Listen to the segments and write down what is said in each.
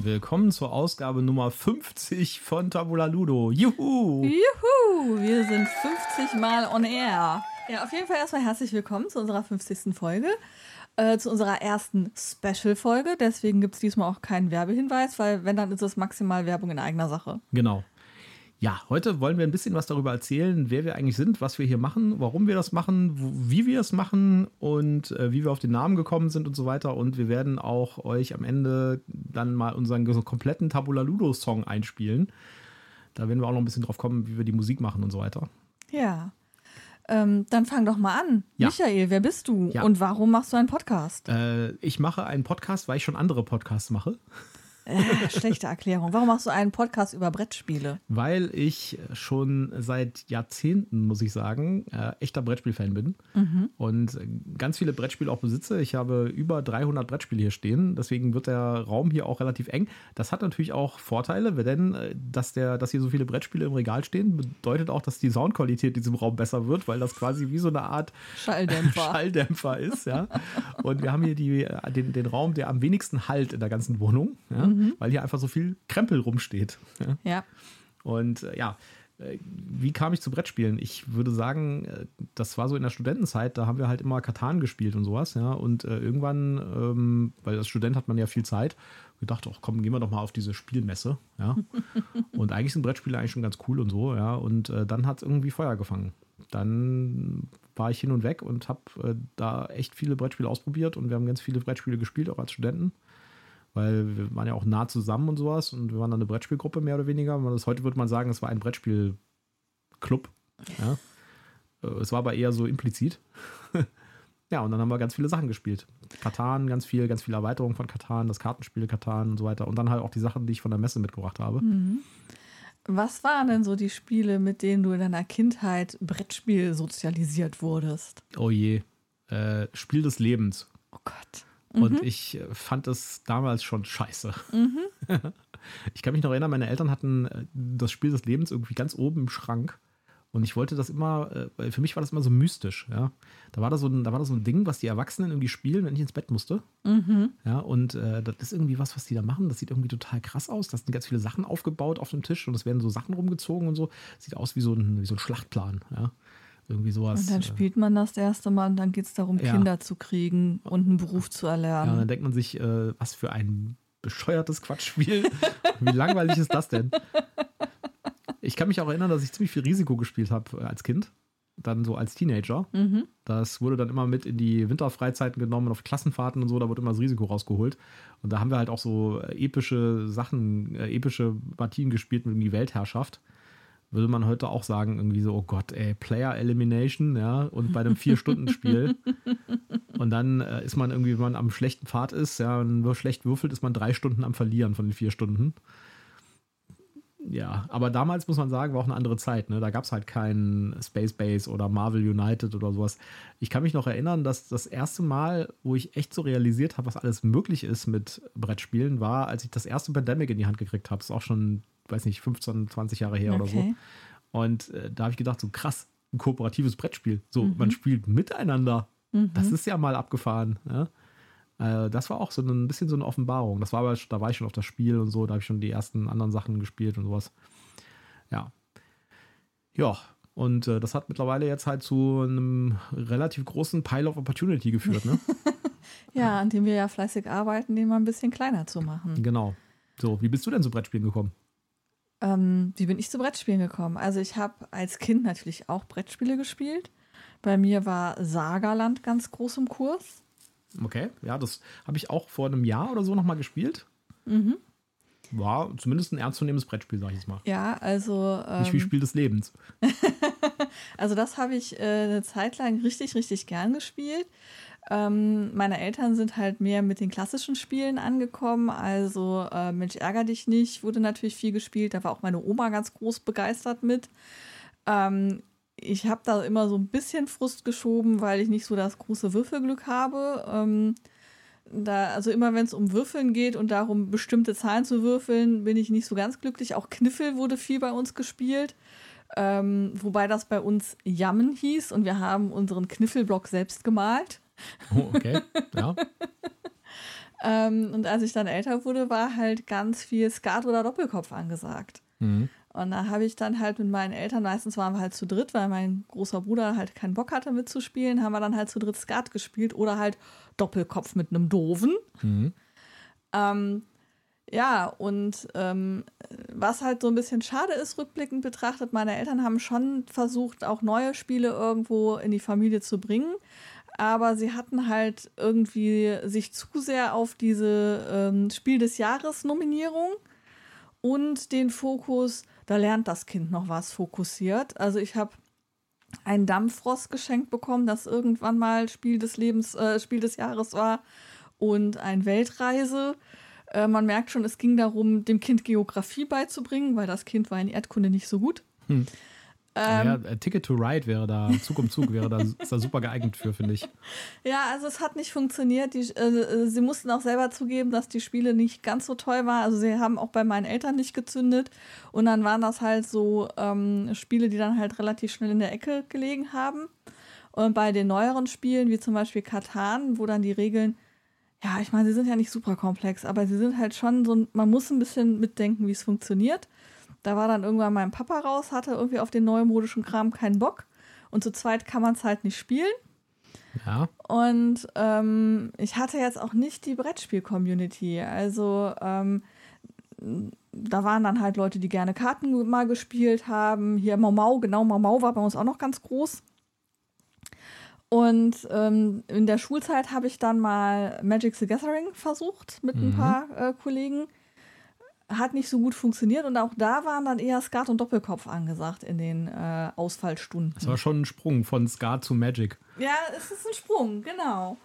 Willkommen zur Ausgabe Nummer 50 von Tabula Ludo. Juhu! Juhu! Wir sind 50 Mal on air. Ja, auf jeden Fall erstmal herzlich willkommen zu unserer 50. Folge. Äh, zu unserer ersten Special-Folge. Deswegen gibt es diesmal auch keinen Werbehinweis, weil wenn, dann ist es maximal Werbung in eigener Sache. Genau. Ja, heute wollen wir ein bisschen was darüber erzählen, wer wir eigentlich sind, was wir hier machen, warum wir das machen, wie wir es machen und äh, wie wir auf den Namen gekommen sind und so weiter. Und wir werden auch euch am Ende dann mal unseren kompletten Tabula Ludo Song einspielen. Da werden wir auch noch ein bisschen drauf kommen, wie wir die Musik machen und so weiter. Ja. Ähm, dann fang doch mal an. Ja. Michael, wer bist du Ja. und warum machst du einen Podcast? Äh, ich mache einen Podcast, weil ich schon andere Podcasts mache. Äh, schlechte Erklärung. Warum machst du einen Podcast über Brettspiele? Weil ich schon seit Jahrzehnten, muss ich sagen, äh, echter Brettspielfan bin und ganz viele Brettspiele auch besitze. Ich habe über 300 Brettspiele hier stehen, deswegen wird der Raum hier auch relativ eng. Das hat natürlich auch Vorteile, denn äh, dass, der, dass hier so viele Brettspiele im Regal stehen, bedeutet auch, dass die Soundqualität in diesem Raum besser wird, weil das quasi wie so eine Art Schalldämpfer. Schalldämpfer ist, ja. Und wir haben hier die, äh, den, den Raum, der am wenigsten halt in der ganzen Wohnung, ja, weil hier einfach so viel Krempel rumsteht. Ja. ja. Und äh, ja, äh, wie kam ich zu Brettspielen? Ich würde sagen, äh, das war so in der Studentenzeit, da haben wir halt immer Katan gespielt und sowas, ja. Und äh, irgendwann, ähm, weil als Student hat man ja viel Zeit, gedacht, ach komm, gehen wir doch mal auf diese Spielmesse, ja. und eigentlich sind Brettspiele eigentlich schon ganz cool und so, ja. Und äh, dann hat es irgendwie Feuer gefangen. Dann war ich hin und weg und habe äh, da echt viele Brettspiele ausprobiert und wir haben ganz viele Brettspiele gespielt, auch als Studenten weil wir waren ja auch nah zusammen und sowas und wir waren dann eine Brettspielgruppe mehr oder weniger. Das, heute würde man sagen, es war ein Brettspielclub. Ja. Äh, Es war aber eher so implizit. ja, und dann haben wir ganz viele Sachen gespielt. Katan, ganz viel, ganz viele Erweiterungen von Katan, das Kartenspiel Katan und so weiter. Und dann halt auch die Sachen, die ich von der Messe mitgebracht habe. Was waren denn so die Spiele, mit denen du in deiner Kindheit Brettspiel sozialisiert wurdest? Oh je. Äh, Spiel des Lebens. Oh Gott. Und ich äh, fand es damals schon scheiße. ich kann mich noch erinnern, meine Eltern hatten äh, das Spiel des Lebens irgendwie ganz oben im Schrank. Und ich wollte das immer, äh, weil für mich war das immer so mystisch, ja. Da war da so ein, da war da so ein Ding, was die Erwachsenen irgendwie spielen, wenn ich ins Bett musste. Ja, und äh, das ist irgendwie was, was die da machen. Das sieht irgendwie total krass aus. Da sind ganz viele Sachen aufgebaut auf dem Tisch und es werden so Sachen rumgezogen und so. Sieht aus wie so ein, wie so ein Schlachtplan, ja. Irgendwie sowas. Und dann äh, spielt man das erste Mal und dann geht es darum, Ja. Kinder zu kriegen und einen Beruf zu Ja, und erlernen. dann denkt man sich, äh, was für ein bescheuertes Quatschspiel. Wie langweilig ist das denn? Ich kann mich auch erinnern, dass ich ziemlich viel Risiko gespielt habe äh, als Kind. Dann so als Teenager. Das wurde dann immer mit in die Winterfreizeiten genommen, auf Klassenfahrten und so, da wurde immer das Risiko rausgeholt. Und da haben wir halt auch so äh, epische Sachen, äh, epische Partien gespielt mit die Weltherrschaft. Würde man heute auch sagen, irgendwie so, oh Gott, ey, Player Elimination, ja, und bei einem Vier-Stunden-Spiel. Und dann äh, ist man irgendwie, wenn man am schlechten Pfad ist, ja, und nur schlecht würfelt, ist man drei Stunden am Verlieren von den vier Stunden. Ja, aber damals muss man sagen, war auch eine andere Zeit. Ne? Da gab es halt kein Space Base oder Marvel United oder sowas. Ich kann mich noch erinnern, dass das erste Mal, wo ich echt so realisiert habe, was alles möglich ist mit Brettspielen, war, als ich das erste Pandemic in die Hand gekriegt habe. Das ist auch schon, weiß nicht, 15, 20 Jahre her oder so. Okay. Und äh, da habe ich gedacht, so krass, ein kooperatives Brettspiel. So, man spielt miteinander. Das ist ja mal abgefahren. Ja? Äh, das war auch so ein bisschen so eine Offenbarung. Das war aber, da war ich schon auf das Spiel und so, da habe ich schon die ersten anderen Sachen gespielt und sowas. Ja. Ja, und äh, das hat mittlerweile jetzt halt zu einem relativ großen Pile of Opportunity geführt, ne? Ja, an dem wir ja fleißig arbeiten, den mal ein bisschen kleiner zu machen. genau. So, wie bist du denn zu Brettspielen gekommen? Ähm, wie bin ich zu Brettspielen gekommen? Also ich habe als Kind natürlich auch Brettspiele gespielt. Bei mir war Sagerland ganz groß im Kurs. Okay, ja, das habe ich auch vor einem Jahr oder so nochmal gespielt. War zumindest ein ernstzunehmendes Brettspiel, sag ich jetzt mal. Ja, also Nicht wie ähm, Spiel des Lebens. Also das habe ich äh, eine Zeit lang richtig, richtig gern gespielt. Ähm, meine Eltern sind halt mehr mit den klassischen Spielen angekommen. Also äh, Mensch, ärger dich nicht, wurde natürlich viel gespielt. Da war auch meine Oma ganz groß begeistert mit. Ähm, ich habe da immer so ein bisschen Frust geschoben, weil ich nicht so das große Würfelglück habe. Ähm, da, also immer wenn es um Würfeln geht und darum, bestimmte Zahlen zu würfeln, bin ich nicht so ganz glücklich. Auch Kniffel wurde viel bei uns gespielt. Ähm, wobei das bei uns Jammen hieß und wir haben unseren Kniffelblock selbst gemalt. Oh, okay. Ja. Ähm, und als ich dann älter wurde, war halt ganz viel Skat oder Doppelkopf angesagt. Mhm. Und da habe ich dann halt mit meinen Eltern, meistens waren wir halt zu dritt, weil mein großer Bruder halt keinen Bock hatte mitzuspielen, haben wir dann halt zu dritt Skat gespielt oder halt Doppelkopf mit einem Doofen. Mhm. Ähm, ja, und ähm, was halt so ein bisschen schade ist, rückblickend betrachtet, meine Eltern haben schon versucht, auch neue Spiele irgendwo in die Familie zu bringen. Aber sie hatten halt irgendwie sich zu sehr auf diese ähm, Spiel des Jahres Nominierung und den Fokus, da lernt das Kind noch was fokussiert. Also ich habe ein Dampfrost geschenkt bekommen, das irgendwann mal Spiel des Lebens, äh, Spiel des Jahres war und ein Weltreise. Äh, man merkt schon, es ging darum, dem Kind Geografie beizubringen, weil das Kind war in Erdkunde nicht so gut. Hm. Ähm, ja, Ticket to Ride wäre da, Zug um Zug wäre da, ist da super geeignet für, finde ich. Ja, also es hat nicht funktioniert. Die, äh, sie mussten auch selber zugeben, dass die Spiele nicht ganz so toll waren. Also sie haben auch bei meinen Eltern nicht gezündet. Und dann waren das halt so ähm, Spiele, die dann halt relativ schnell in der Ecke gelegen haben. Und bei den neueren Spielen, wie zum Beispiel Katan, wo dann die Regeln, ja, ich meine, sie sind ja nicht super komplex, aber sie sind halt schon so, man muss ein bisschen mitdenken, wie es funktioniert. Da war dann irgendwann mein Papa raus, hatte irgendwie auf den neumodischen Kram keinen Bock. Und zu zweit kann man es halt nicht spielen. Ja. Und ähm, ich hatte jetzt auch nicht die Brettspiel-Community. Also ähm, da waren dann halt Leute, die gerne Karten mal gespielt haben. Hier Mau Mau, genau, Mau Mau war bei uns auch noch ganz groß. Und ähm, in der Schulzeit habe ich dann mal Magic the Gathering versucht mit mhm. ein paar äh, Kollegen hat nicht so gut funktioniert und auch da waren dann eher Skat und Doppelkopf angesagt in den äh, Ausfallstunden. Das war schon ein Sprung von Skat zu Magic. Ja, es ist ein Sprung, genau.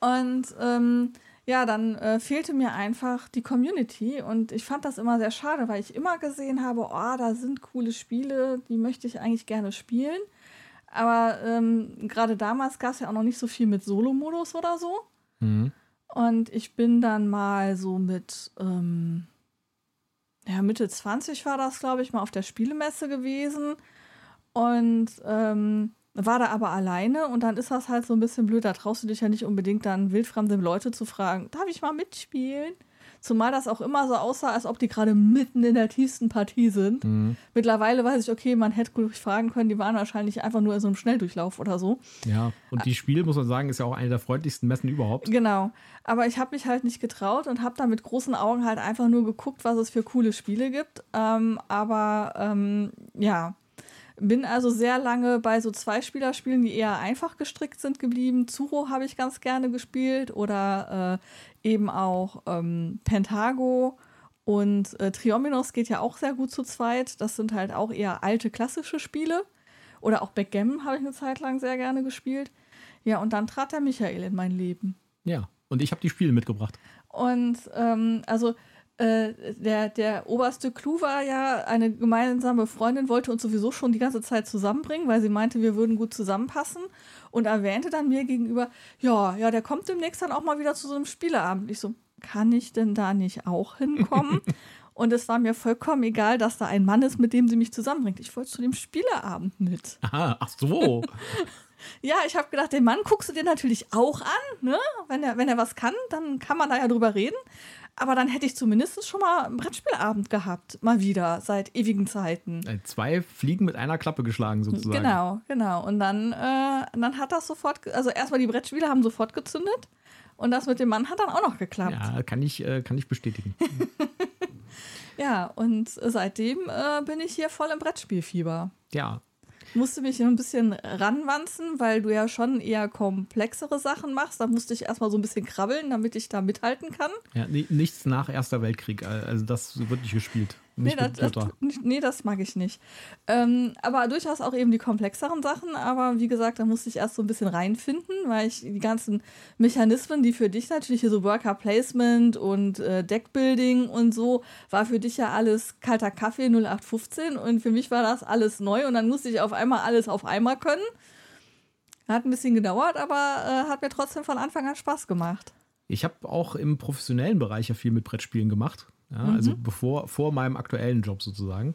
Und ähm, ja, dann äh, fehlte mir einfach die Community und ich fand das immer sehr schade, weil ich immer gesehen habe, oh, da sind coole Spiele, die möchte ich eigentlich gerne spielen. Aber ähm, gerade damals gab es ja auch noch nicht so viel mit Solo-Modus oder so. Mhm. Und ich bin dann mal so mit ähm, ja, Mitte 20 war das, glaube ich, mal auf der Spielemesse gewesen. Und ähm, war da aber alleine und dann ist das halt so ein bisschen blöd. Da traust du dich ja nicht unbedingt dann wildfremde Leute zu fragen, darf ich mal mitspielen? Zumal das auch immer so aussah, als ob die gerade mitten in der tiefsten Partie sind. Mhm. Mittlerweile weiß ich, okay, man hätte gut fragen können, die waren wahrscheinlich einfach nur in so einem Schnelldurchlauf oder so. Ja, und die Spiel, muss man sagen, ist ja auch eine der freundlichsten Messen überhaupt. Genau. Aber ich habe mich halt nicht getraut und habe da mit großen Augen halt einfach nur geguckt, was es für coole Spiele gibt. Ähm, aber ähm, ja, bin also sehr lange bei so Zweispielerspielen, die eher einfach gestrickt sind, geblieben. Zuro habe ich ganz gerne gespielt oder äh, eben auch ähm, Pentago und äh, Triominos geht ja auch sehr gut zu zweit. Das sind halt auch eher alte klassische Spiele. Oder auch Backgammon habe ich eine Zeit lang sehr gerne gespielt. Ja, und dann trat der Michael in mein Leben. Ja, und ich habe die Spiele mitgebracht. Und ähm, also äh, der, der oberste Clou war ja, eine gemeinsame Freundin wollte uns sowieso schon die ganze Zeit zusammenbringen, weil sie meinte, wir würden gut zusammenpassen und erwähnte dann mir gegenüber, ja, ja, der kommt demnächst dann auch mal wieder zu so einem Spieleabend. Ich so, kann ich denn da nicht auch hinkommen? und es war mir vollkommen egal, dass da ein Mann ist, mit dem sie mich zusammenbringt. Ich wollte zu dem Spieleabend mit. Aha, ach so. ja, ich habe gedacht, den Mann guckst du dir natürlich auch an, ne? Wenn er, wenn er was kann, dann kann man da ja drüber reden. Aber dann hätte ich zumindest schon mal einen Brettspielabend gehabt, mal wieder, seit ewigen Zeiten. Äh, zwei Fliegen mit einer Klappe geschlagen, sozusagen. Genau, genau. Und dann, äh, dann hat das sofort, also erstmal die Brettspiele haben sofort gezündet und das mit dem Mann hat dann auch noch geklappt. Ja, kann ich, äh, kann ich bestätigen. ja, und seitdem äh, bin ich hier voll im Brettspielfieber. Ja, musste mich ein bisschen ranwanzen, weil du ja schon eher komplexere Sachen machst. Da musste ich erstmal so ein bisschen krabbeln, damit ich da mithalten kann. Ja, nichts nach Erster Weltkrieg. Also das wird nicht gespielt. Nicht nee, das, das, nee, das mag ich nicht. Ähm, aber durchaus auch eben die komplexeren Sachen. Aber wie gesagt, da musste ich erst so ein bisschen reinfinden, weil ich die ganzen Mechanismen, die für dich natürlich hier so Worker Placement und äh, Deckbuilding und so, war für dich ja alles kalter Kaffee 0815 und für mich war das alles neu und dann musste ich auf einmal alles auf einmal können. Hat ein bisschen gedauert, aber äh, hat mir trotzdem von Anfang an Spaß gemacht. Ich habe auch im professionellen Bereich ja viel mit Brettspielen gemacht. Ja, also mhm. Also bevor, vor meinem aktuellen Job sozusagen.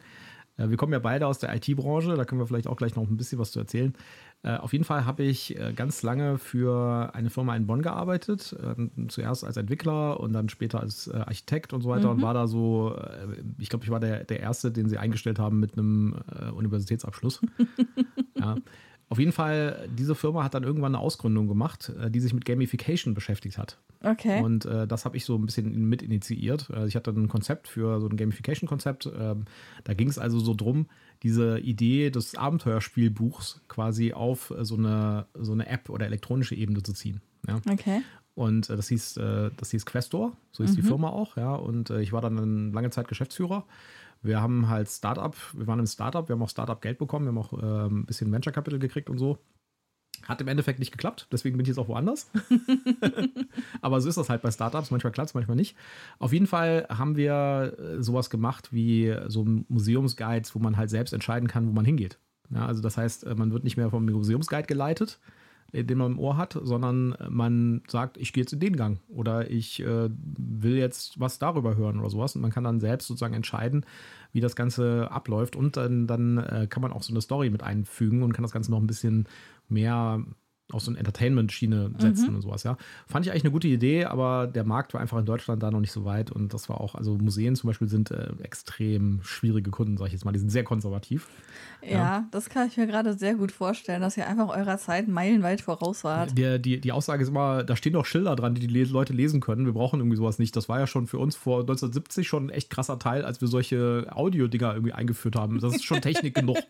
wir kommen ja beide aus der IT-Branche, da können wir vielleicht auch gleich noch ein bisschen was zu erzählen. Äh, auf jeden Fall habe ich äh, ganz lange für eine Firma in Bonn gearbeitet. Äh, zuerst als Entwickler und dann später als äh, Architekt und so weiter. Mhm. Und war da so, äh, ich glaube, ich war der, der Erste, den sie eingestellt haben mit einem äh, Universitätsabschluss. ja. Auf jeden Fall, diese Firma hat dann irgendwann eine Ausgründung gemacht, die sich mit Gamification beschäftigt hat. Okay. Und äh, das habe ich so ein bisschen mit initiiert. Also ich hatte ein Konzept für so ein Gamification-Konzept. Ähm, da ging es also so drum, diese Idee des Abenteuerspielbuchs quasi auf so eine, so eine App oder elektronische Ebene zu ziehen. Ja? Okay. Und äh, das hieß, äh, das hieß Questor, so hieß mhm. die Firma auch, ja. Und äh, ich war dann lange Zeit Geschäftsführer. Wir haben halt Startup, wir waren im Startup, wir haben auch Startup Geld bekommen, wir haben auch äh, ein bisschen Venture Capital gekriegt und so. Hat im Endeffekt nicht geklappt, deswegen bin ich jetzt auch woanders. Aber so ist das halt bei Startups. Manchmal klappt es, manchmal nicht. Auf jeden Fall haben wir äh, sowas gemacht wie so Museumsguides, wo man halt selbst entscheiden kann, wo man hingeht. Ja, also das heißt, äh, man wird nicht mehr vom Museumsguide geleitet, den man im Ohr hat, sondern man sagt, ich gehe jetzt in den Gang oder ich äh, will jetzt was darüber hören oder sowas. Und man kann dann selbst sozusagen entscheiden, wie das Ganze abläuft. Und dann, dann äh, kann man auch so eine Story mit einfügen und kann das Ganze noch ein bisschen mehr auf so eine Entertainment-Schiene setzen mhm. und sowas, ja. Fand ich eigentlich eine gute Idee, aber der Markt war einfach in Deutschland da noch nicht so weit und das war auch, also Museen zum Beispiel sind äh, extrem schwierige Kunden, sag ich jetzt mal, die sind sehr konservativ. Ja, ja. das kann ich mir gerade sehr gut vorstellen, dass ihr einfach eurer Zeit meilenweit voraus wart. Die, die, die Aussage ist immer, da stehen doch Schilder dran, die die Leute lesen können, wir brauchen irgendwie sowas nicht. Das war ja schon für uns vor 1970 schon ein echt krasser Teil, als wir solche Audio-Dinger irgendwie eingeführt haben. Das ist schon Technik genug.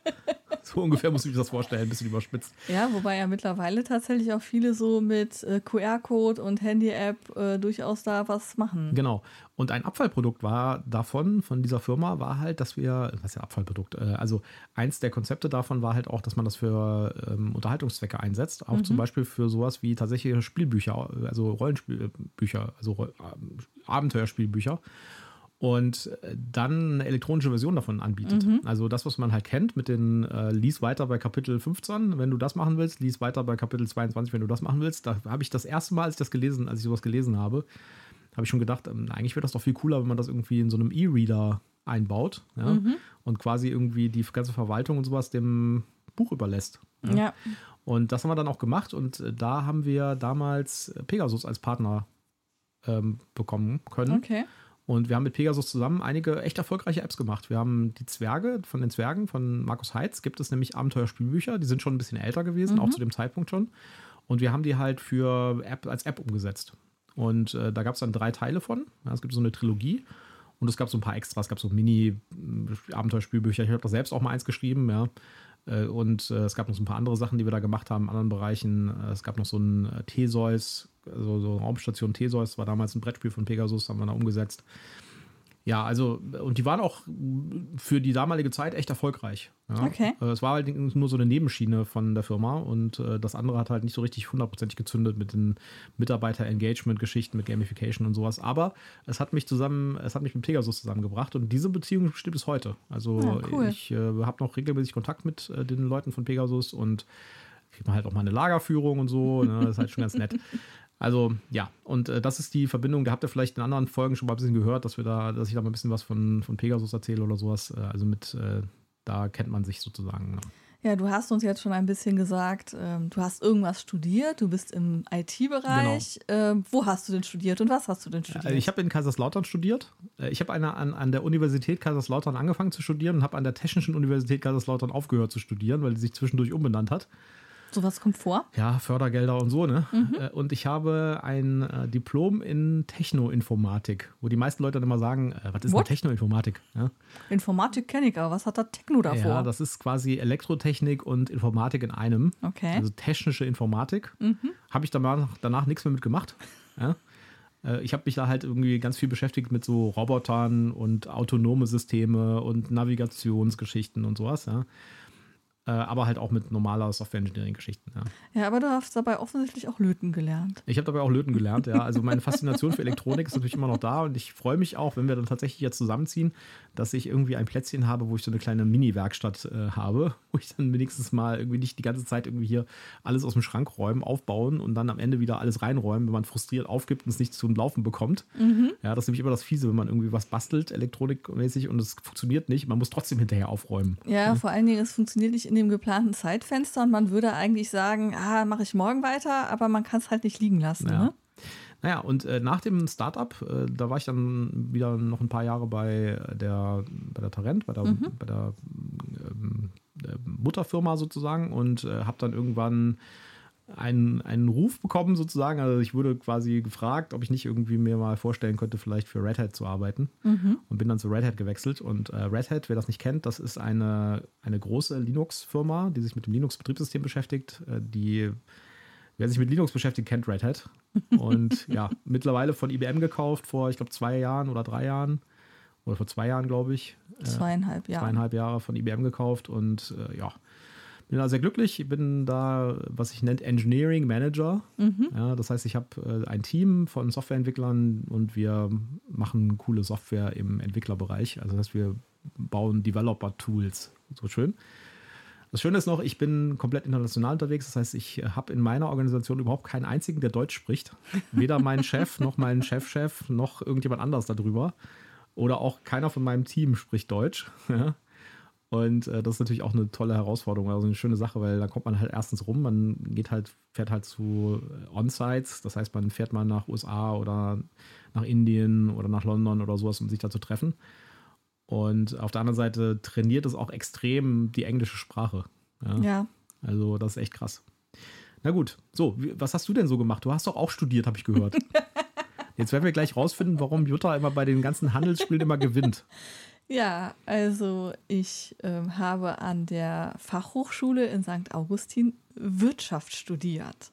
So ungefähr muss ich mir das vorstellen, ein bisschen überspitzt. Ja, wobei ja mittlerweile tatsächlich auch viele so mit äh, QR-Code und Handy-App äh, durchaus da was machen. Genau. Und ein Abfallprodukt war davon, von dieser Firma, war halt, dass wir, was ist ja Abfallprodukt? Äh, also eins der Konzepte davon war halt auch, dass man das für ähm, Unterhaltungszwecke einsetzt. Auch mhm. zum Beispiel für sowas wie tatsächliche Spielbücher, also Rollenspielbücher, also äh, Abenteuerspielbücher und äh, dann eine elektronische Version davon anbietet. Mhm. Also das, was man halt kennt mit den äh, lies weiter bei Kapitel 15, wenn du das machen willst, lies weiter bei Kapitel 22, wenn du das machen willst. Da habe ich das erste Mal, als ich das gelesen, als ich sowas gelesen habe, habe ich schon gedacht, ähm, eigentlich wäre das doch viel cooler, wenn man das irgendwie in so einem E-Reader einbaut ja? mhm. und quasi irgendwie die ganze Verwaltung und sowas dem Buch überlässt. Ja. ja. Und das haben wir dann auch gemacht und äh, da haben wir damals Pegasus als Partner ähm, bekommen können. Okay. Und wir haben mit Pegasus zusammen einige echt erfolgreiche Apps gemacht. Wir haben die Zwerge von den Zwergen von Markus Heitz, gibt es nämlich Abenteuerspielbücher, die sind schon ein bisschen älter gewesen, mhm. auch zu dem Zeitpunkt schon. Und wir haben die halt für App als App umgesetzt. Und äh, da gab es dann drei Teile von. Ja, es gibt so eine Trilogie. Und es gab so ein paar Extras, es gab so Mini-Abenteuerspielbücher. Ich habe da selbst auch mal eins geschrieben, ja. Äh, und äh, es gab noch so ein paar andere Sachen, die wir da gemacht haben in anderen Bereichen. Äh, es gab noch so ein Theseus, also so Raumstation Theseus, war damals ein Brettspiel von Pegasus, haben wir da umgesetzt. Ja, also, und die waren auch für die damalige Zeit echt erfolgreich. Ja. Okay. Es war halt nur so eine Nebenschiene von der Firma und das andere hat halt nicht so richtig hundertprozentig gezündet mit den Mitarbeiter-Engagement-Geschichten, mit Gamification und sowas. Aber es hat mich zusammen, es hat mich mit Pegasus zusammengebracht und diese Beziehung stimmt bis heute. Also, ja, cool. ich äh, habe noch regelmäßig Kontakt mit äh, den Leuten von Pegasus und kriegt man halt auch mal eine Lagerführung und so. Ne? Das ist halt schon ganz nett. Also ja, und äh, das ist die Verbindung. Da habt ihr vielleicht in anderen Folgen schon mal ein bisschen gehört, dass wir da, dass ich da mal ein bisschen was von, von Pegasus erzähle oder sowas. Äh, also mit, äh, da kennt man sich sozusagen. Ja, du hast uns jetzt schon ein bisschen gesagt, ähm, du hast irgendwas studiert, du bist im IT-Bereich. Genau. Ähm, wo hast du denn studiert und was hast du denn studiert? Also ich habe in Kaiserslautern studiert. Äh, ich habe an, an der Universität Kaiserslautern angefangen zu studieren und habe an der Technischen Universität Kaiserslautern aufgehört zu studieren, weil sie sich zwischendurch umbenannt hat. Sowas kommt vor? Ja, Fördergelder und so, ne? Mhm. Äh, und ich habe ein äh, Diplom in Technoinformatik, wo die meisten Leute dann immer sagen, äh, was ist What? denn Technoinformatik? Ja? Informatik kenne ich, aber was hat da Techno davor? Ja, das ist quasi Elektrotechnik und Informatik in einem. Okay. Also technische Informatik. Mhm. Habe ich danach, danach nichts mehr mitgemacht. Ja? Ich habe mich da halt irgendwie ganz viel beschäftigt mit so Robotern und autonome Systeme und Navigationsgeschichten und sowas. Ja. Äh, aber halt auch mit normaler Software-Engineering-Geschichten. Ja. ja, aber du hast dabei offensichtlich auch Löten gelernt. Ich habe dabei auch Löten gelernt, ja. Also meine Faszination für Elektronik ist natürlich immer noch da und ich freue mich auch, wenn wir dann tatsächlich jetzt zusammenziehen, dass ich irgendwie ein Plätzchen habe, wo ich so eine kleine Mini-Werkstatt äh, habe. wo ich dann wenigstens mal irgendwie nicht die ganze Zeit irgendwie hier alles aus dem Schrank räumen, aufbauen und dann am Ende wieder alles reinräumen, wenn man frustriert aufgibt und es nicht zum Laufen bekommt. Mhm. Ja, das ist nämlich immer das Fiese, wenn man irgendwie was bastelt, elektronikmäßig und es funktioniert nicht. Man muss trotzdem hinterher aufräumen. Ja, mhm. vor allen Dingen, es funktioniert nicht in dem geplanten Zeitfenster und man würde eigentlich sagen, ah, mache ich morgen weiter, aber man kann es halt nicht liegen lassen. Ja. Ne? Naja, und äh, nach dem Startup, äh, da war ich dann wieder noch ein paar Jahre bei der, bei der Tarent, bei der, mhm. bei der ähm, Mutterfirma sozusagen und äh, habe dann irgendwann einen, einen Ruf bekommen sozusagen. Also ich wurde quasi gefragt, ob ich nicht irgendwie mir mal vorstellen könnte, vielleicht für Red Hat zu arbeiten. Mhm. Und bin dann zu Red Hat gewechselt. Und äh, Red Hat, wer das nicht kennt, das ist eine, eine große Linux-Firma, die sich mit dem Linux-Betriebssystem beschäftigt, äh, die Wer sich mit Linux beschäftigt, kennt Red Hat. Und ja, mittlerweile von IBM gekauft vor, ich glaube, zwei Jahren oder drei Jahren. Oder vor zwei Jahren, glaube ich. Äh, zweieinhalb Jahre. Zweieinhalb Jahre von IBM gekauft. Und äh, ja, bin da sehr glücklich. Ich bin da, was ich nennt, Engineering Manager. Mhm. Ja, das heißt, ich habe äh, ein Team von Softwareentwicklern und wir machen coole Software im Entwicklerbereich. Also das heißt, wir bauen Developer-Tools. So schön. Das Schöne ist noch, ich bin komplett international unterwegs. Das heißt, ich habe in meiner Organisation überhaupt keinen einzigen, der Deutsch spricht. Weder mein Chef noch mein Chefchef noch irgendjemand anders darüber. Oder auch keiner von meinem Team spricht Deutsch. Und äh, das ist natürlich auch eine tolle Herausforderung, also eine schöne Sache, weil da kommt man halt erstens rum, man geht halt, fährt halt zu äh, On-Sites, das heißt, man fährt mal nach USA oder nach Indien oder nach London oder sowas, um sich da zu treffen. Und auf der anderen Seite trainiert es auch extrem die englische Sprache. Ja. ja. Also, das ist echt krass. Na gut, so, was hast du denn so gemacht? Du hast doch auch studiert, habe ich gehört. Jetzt werden wir gleich rausfinden, warum Jutta immer bei den ganzen Handelsspielen immer gewinnt. Ja, also ich äh, habe an der Fachhochschule in St. Augustin Wirtschaft studiert.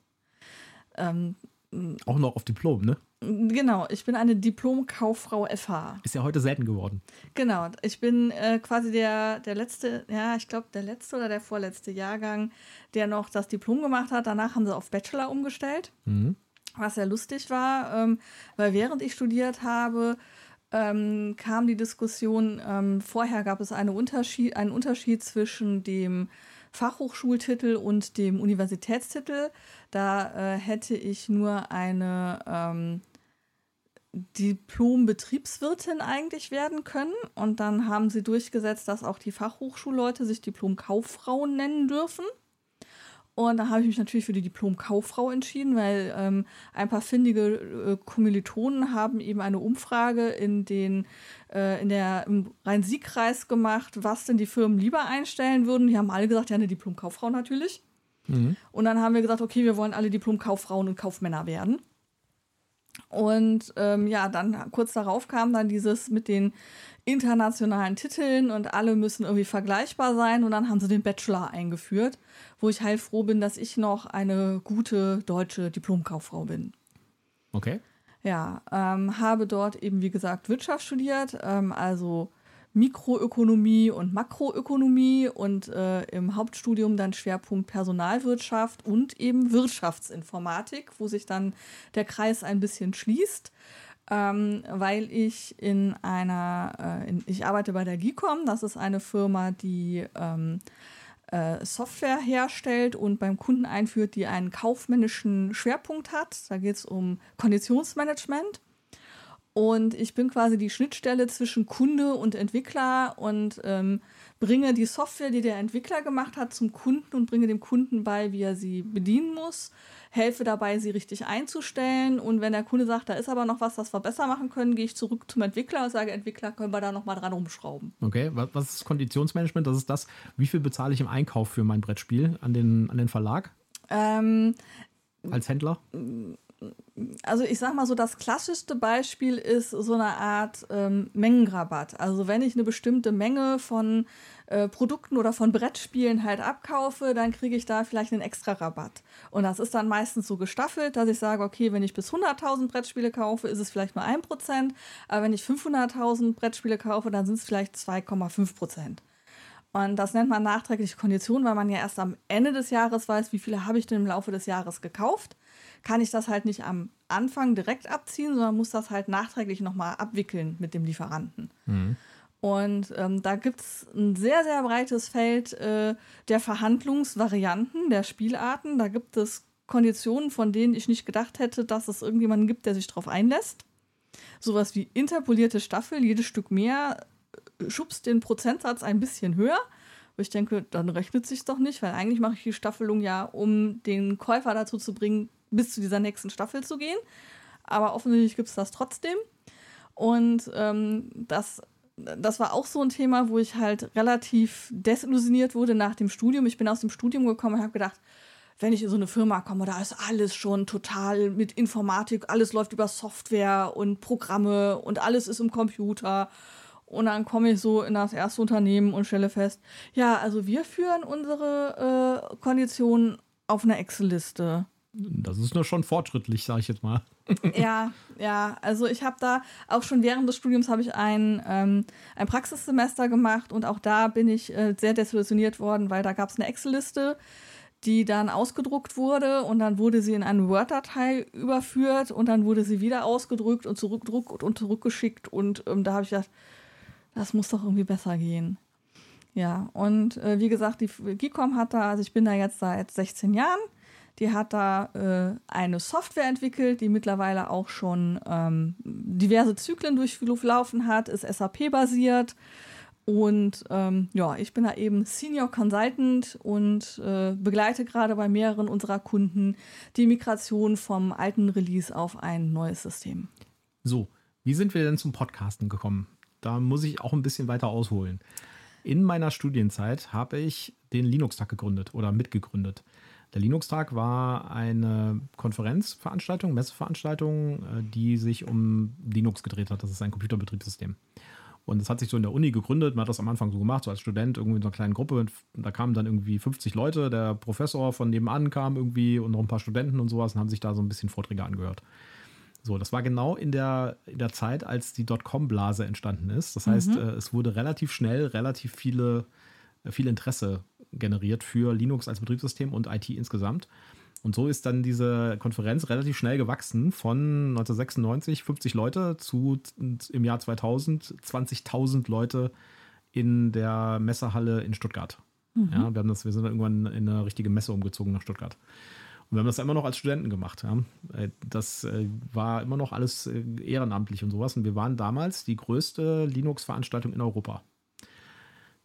Ähm, auch noch auf Diplom, ne? Genau, ich bin eine Diplom-Kauffrau FH. Ist ja heute selten geworden. Genau, ich bin äh, quasi der, der letzte, ja, ich glaube, der letzte oder der vorletzte Jahrgang, der noch das Diplom gemacht hat. Danach haben sie auf Bachelor umgestellt, mhm. was sehr lustig war, ähm, weil während ich studiert habe, ähm, kam die Diskussion, ähm, vorher gab es eine Unterschied, einen Unterschied zwischen dem Fachhochschultitel und dem Universitätstitel. Da äh, hätte ich nur eine ähm, Diplom-Betriebswirtin eigentlich werden können. Und dann haben sie durchgesetzt, dass auch die Fachhochschulleute sich Diplom-Kauffrauen nennen dürfen. Und da habe ich mich natürlich für die Diplom-Kauffrau entschieden, weil ähm, ein paar findige äh, Kommilitonen haben eben eine Umfrage in den äh, in der im Rhein-Sieg-Kreis gemacht, was denn die Firmen lieber einstellen würden. Die haben alle gesagt, ja, eine Diplom-Kauffrau natürlich. Mhm. Und dann haben wir gesagt, okay, wir wollen alle Diplom-Kauffrauen und Kaufmänner werden. Und ähm, ja, dann kurz darauf kam dann dieses mit den internationalen Titeln und alle müssen irgendwie vergleichbar sein. Und dann haben sie den Bachelor eingeführt, wo ich halt froh bin, dass ich noch eine gute deutsche Diplomkauffrau bin. Okay. Ja, ähm, habe dort eben, wie gesagt, Wirtschaft studiert, ähm, also Mikroökonomie und Makroökonomie und äh, im Hauptstudium dann Schwerpunkt Personalwirtschaft und eben Wirtschaftsinformatik, wo sich dann der Kreis ein bisschen schließt. Ähm, weil ich in einer, äh, in, ich arbeite bei der GICOM, das ist eine Firma, die ähm, äh, Software herstellt und beim Kunden einführt, die einen kaufmännischen Schwerpunkt hat. Da geht es um Konditionsmanagement. Und ich bin quasi die Schnittstelle zwischen Kunde und Entwickler und ähm, bringe die Software, die der Entwickler gemacht hat, zum Kunden und bringe dem Kunden bei, wie er sie bedienen muss. Helfe dabei, sie richtig einzustellen. Und wenn der Kunde sagt, da ist aber noch was, das wir besser machen können, gehe ich zurück zum Entwickler und sage, Entwickler, können wir da nochmal dran rumschrauben. Okay, was ist Konditionsmanagement? Das ist das, wie viel bezahle ich im Einkauf für mein Brettspiel an den, an den Verlag? Ähm, Als Händler? Also ich sag mal so, das klassischste Beispiel ist so eine Art ähm, Mengenrabatt. Also wenn ich eine bestimmte Menge von äh, Produkten oder von Brettspielen halt abkaufe, dann kriege ich da vielleicht einen extra Rabatt. Und das ist dann meistens so gestaffelt, dass ich sage, okay, wenn ich bis 100.000 Brettspiele kaufe, ist es vielleicht nur 1%, aber wenn ich 500.000 Brettspiele kaufe, dann sind es vielleicht 2,5%. Und das nennt man nachträgliche Kondition, weil man ja erst am Ende des Jahres weiß, wie viele habe ich denn im Laufe des Jahres gekauft kann ich das halt nicht am Anfang direkt abziehen, sondern muss das halt nachträglich nochmal abwickeln mit dem Lieferanten. Mhm. Und ähm, da gibt es ein sehr, sehr breites Feld äh, der Verhandlungsvarianten, der Spielarten. Da gibt es Konditionen, von denen ich nicht gedacht hätte, dass es irgendjemanden gibt, der sich darauf einlässt. Sowas wie interpolierte Staffel, jedes Stück mehr äh, schubst den Prozentsatz ein bisschen höher. Wo ich denke, dann rechnet sich doch nicht, weil eigentlich mache ich die Staffelung ja, um den Käufer dazu zu bringen, bis zu dieser nächsten Staffel zu gehen. Aber offensichtlich gibt es das trotzdem. Und ähm, das, das war auch so ein Thema, wo ich halt relativ desillusioniert wurde nach dem Studium. Ich bin aus dem Studium gekommen und habe gedacht, wenn ich in so eine Firma komme, da ist alles schon total mit Informatik, alles läuft über Software und Programme und alles ist im Computer. Und dann komme ich so in das erste Unternehmen und stelle fest, ja, also wir führen unsere äh, Konditionen auf einer Excel-Liste. Das ist nur schon fortschrittlich, sage ich jetzt mal. ja, ja, also ich habe da auch schon während des Studiums habe ich ein, ähm, ein Praxissemester gemacht und auch da bin ich äh, sehr desillusioniert worden, weil da gab es eine Excel-Liste, die dann ausgedruckt wurde und dann wurde sie in eine Word-Datei überführt und dann wurde sie wieder ausgedrückt und zurückgedruckt und zurückgeschickt und ähm, da habe ich gedacht, das muss doch irgendwie besser gehen. Ja, und äh, wie gesagt, die Gicom hat da, also ich bin da jetzt seit 16 Jahren, die hat da äh, eine Software entwickelt, die mittlerweile auch schon ähm, diverse Zyklen durchlaufen hat, ist SAP-basiert und ähm, ja, ich bin da eben Senior Consultant und äh, begleite gerade bei mehreren unserer Kunden die Migration vom alten Release auf ein neues System. So, wie sind wir denn zum Podcasten gekommen? Da muss ich auch ein bisschen weiter ausholen. In meiner Studienzeit habe ich den Linux-Tag gegründet oder mitgegründet. Der Linux-Tag war eine Konferenzveranstaltung, Messeveranstaltung, äh, die sich um Linux gedreht hat. Das ist ein Computerbetriebssystem. Und das hat sich so in der Uni gegründet. Man hat das am Anfang so gemacht, so als Student irgendwie in so einer kleinen Gruppe. Und da kamen dann irgendwie 50 Leute. Der Professor von nebenan kam irgendwie und noch ein paar Studenten und sowas und haben sich da so ein bisschen Vorträge angehört. So, das war genau in der, in der Zeit, als die Dotcom-Blase entstanden ist. Das heißt, mhm. äh, es wurde relativ schnell relativ viele, äh, viel Interesse generiert für Linux als Betriebssystem und IT insgesamt. Und so ist dann diese Konferenz relativ schnell gewachsen von 1996 50 Leute zu im Jahr 2000 20.000 Leute in der Messehalle in Stuttgart. Mhm. Ja, wir, haben das, wir sind dann irgendwann in eine richtige Messe umgezogen nach Stuttgart. Und wir haben das immer noch als Studenten gemacht. Ja. Äh, das äh, war immer noch alles äh, ehrenamtlich und sowas. Und wir waren damals die größte Linux-Veranstaltung in Europa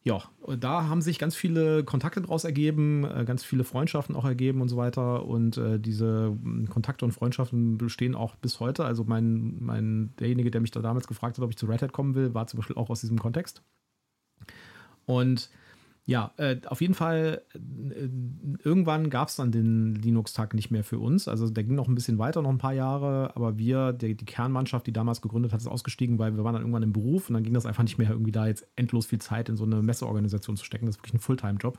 ja, da haben sich ganz viele Kontakte daraus ergeben, äh, ganz viele Freundschaften auch ergeben und so weiter. Und äh, diese hm, Kontakte und Freundschaften bestehen auch bis heute. Also mein, mein, derjenige, der mich da damals gefragt hat, ob ich zu Red Hat kommen will, war zum Beispiel auch aus diesem Kontext. Und ja, äh, auf jeden Fall, äh, irgendwann gab es dann den Linux-Tag nicht mehr für uns. Also der ging noch ein bisschen weiter, noch ein paar Jahre, aber wir, die, die Kernmannschaft, die damals gegründet hat, ist ausgestiegen, weil wir waren dann irgendwann im Beruf und dann ging das einfach nicht mehr irgendwie da jetzt endlos viel Zeit in so eine Messeorganisation zu stecken. Das ist wirklich ein Fulltime-Job.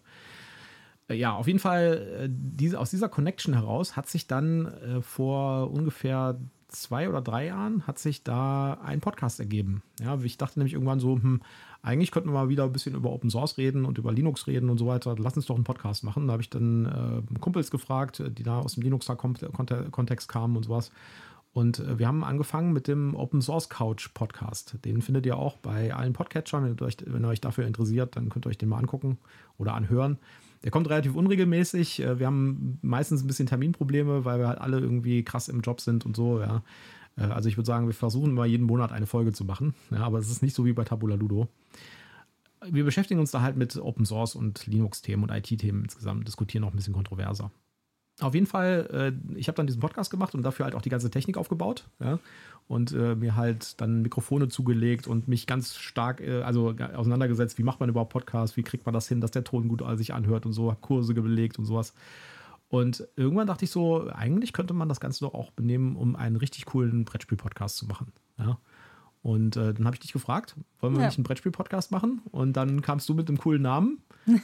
Äh, ja, auf jeden Fall, äh, diese, aus dieser Connection heraus hat sich dann äh, vor ungefähr zwei oder drei Jahren hat sich da ein Podcast ergeben. Ja, ich dachte nämlich irgendwann so, hm, eigentlich könnten wir mal wieder ein bisschen über Open Source reden und über Linux reden und so weiter. Lass uns doch einen Podcast machen. Da habe ich dann äh, Kumpels gefragt, die da aus dem Linux-Kontext kamen und sowas. Und äh, wir haben angefangen mit dem Open Source Couch Podcast. Den findet ihr auch bei allen Podcatchern. Wenn ihr, euch, wenn ihr euch dafür interessiert, dann könnt ihr euch den mal angucken oder anhören. Der kommt relativ unregelmäßig. Äh, wir haben meistens ein bisschen Terminprobleme, weil wir halt alle irgendwie krass im Job sind und so, ja. Äh, also ich würde sagen, wir versuchen mal jeden Monat eine Folge zu machen. Ja, aber es ist nicht so wie bei Tabula Ludo. Wir beschäftigen uns da halt mit Open Source und Linux-Themen und IT-Themen insgesamt, diskutieren noch ein bisschen kontroverser. Auf jeden Fall, äh, ich habe dann diesen Podcast gemacht und dafür halt auch die ganze Technik aufgebaut. Ja? Und äh, mir halt dann Mikrofone zugelegt und mich ganz stark, äh, also auseinandergesetzt, wie macht man überhaupt Podcasts, wie kriegt man das hin, dass der Ton gut sich anhört und so, habe Kurse belegt und sowas. Und irgendwann dachte ich so, eigentlich könnte man das Ganze doch auch benehmen, um einen richtig coolen Brettspiel-Podcast zu machen. Ja. Und äh, dann habe ich dich gefragt, wollen wir ja. nicht einen Brettspiel-Podcast machen? Und dann kamst du mit einem coolen Namen. und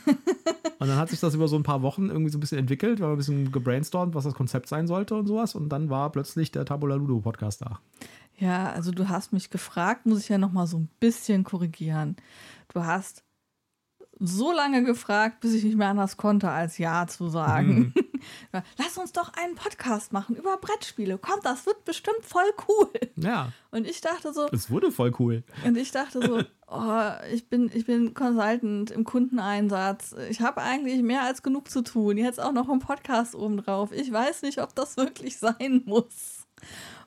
dann hat sich das über so ein paar Wochen irgendwie so ein bisschen entwickelt, wir haben ein bisschen gebrainstormt, was das Konzept sein sollte und sowas. Und dann war plötzlich der Tabula Ludo Podcast da. Ja, also du hast mich gefragt, muss ich ja noch mal so ein bisschen korrigieren. Du hast so lange gefragt, bis ich nicht mehr anders konnte, als Ja zu sagen. Lass uns doch einen Podcast machen über Brettspiele. Komm, das wird bestimmt voll cool. Ja. Und ich dachte so. Es wurde voll cool. Und ich dachte so, oh, ich bin, ich bin Consultant im Kundeneinsatz. Ich habe eigentlich mehr als genug zu tun. Jetzt auch noch ein Podcast obendrauf. Ich weiß nicht, ob das wirklich sein muss.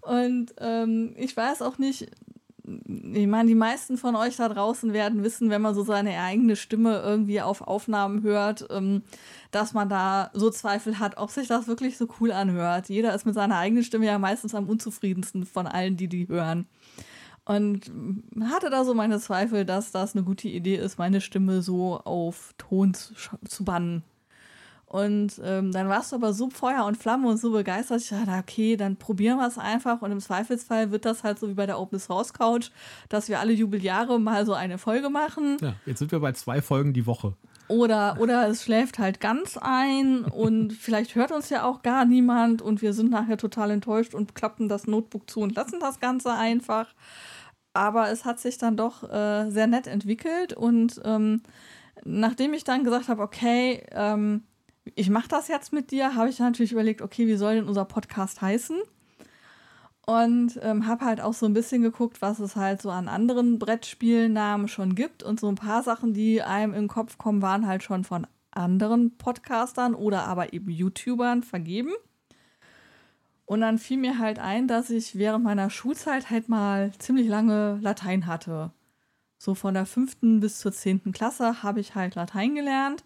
Und ähm, ich weiß auch nicht, ich meine, die meisten von euch da draußen werden wissen, wenn man so seine eigene Stimme irgendwie auf Aufnahmen hört, ähm, dass man da so Zweifel hat, ob sich das wirklich so cool anhört. Jeder ist mit seiner eigenen Stimme ja meistens am unzufriedensten von allen, die die hören. Und hatte da so meine Zweifel, dass das eine gute Idee ist, meine Stimme so auf Ton zu, bannen. Und ähm, dann warst du aber so Feuer und Flamme und so begeistert. Ich dachte, okay, dann probieren wir es einfach. Und im Zweifelsfall wird das halt so wie bei der Open Source Couch, dass wir alle Jubeljahre mal so eine Folge machen. Ja, jetzt sind wir bei zwei Folgen die Woche. Oder, oder es schläft halt ganz ein und vielleicht hört uns ja auch gar niemand und wir sind nachher total enttäuscht und klappen das Notebook zu und lassen das Ganze einfach. Aber es hat sich dann doch äh, sehr nett entwickelt und ähm, nachdem ich dann gesagt habe, okay, ähm, ich mache das jetzt mit dir, habe ich natürlich überlegt, okay, wie soll denn unser Podcast heißen? Und ähm, habe halt auch so ein bisschen geguckt, was es halt so an anderen Brettspielnamen schon gibt. Und so ein paar Sachen, die einem in den Kopf kommen, waren halt schon von anderen Podcastern oder aber eben YouTubern vergeben. Und dann fiel mir halt ein, dass ich während meiner Schulzeit halt mal ziemlich lange Latein hatte. So von der fünften bis zur zehnten Klasse habe ich halt Latein gelernt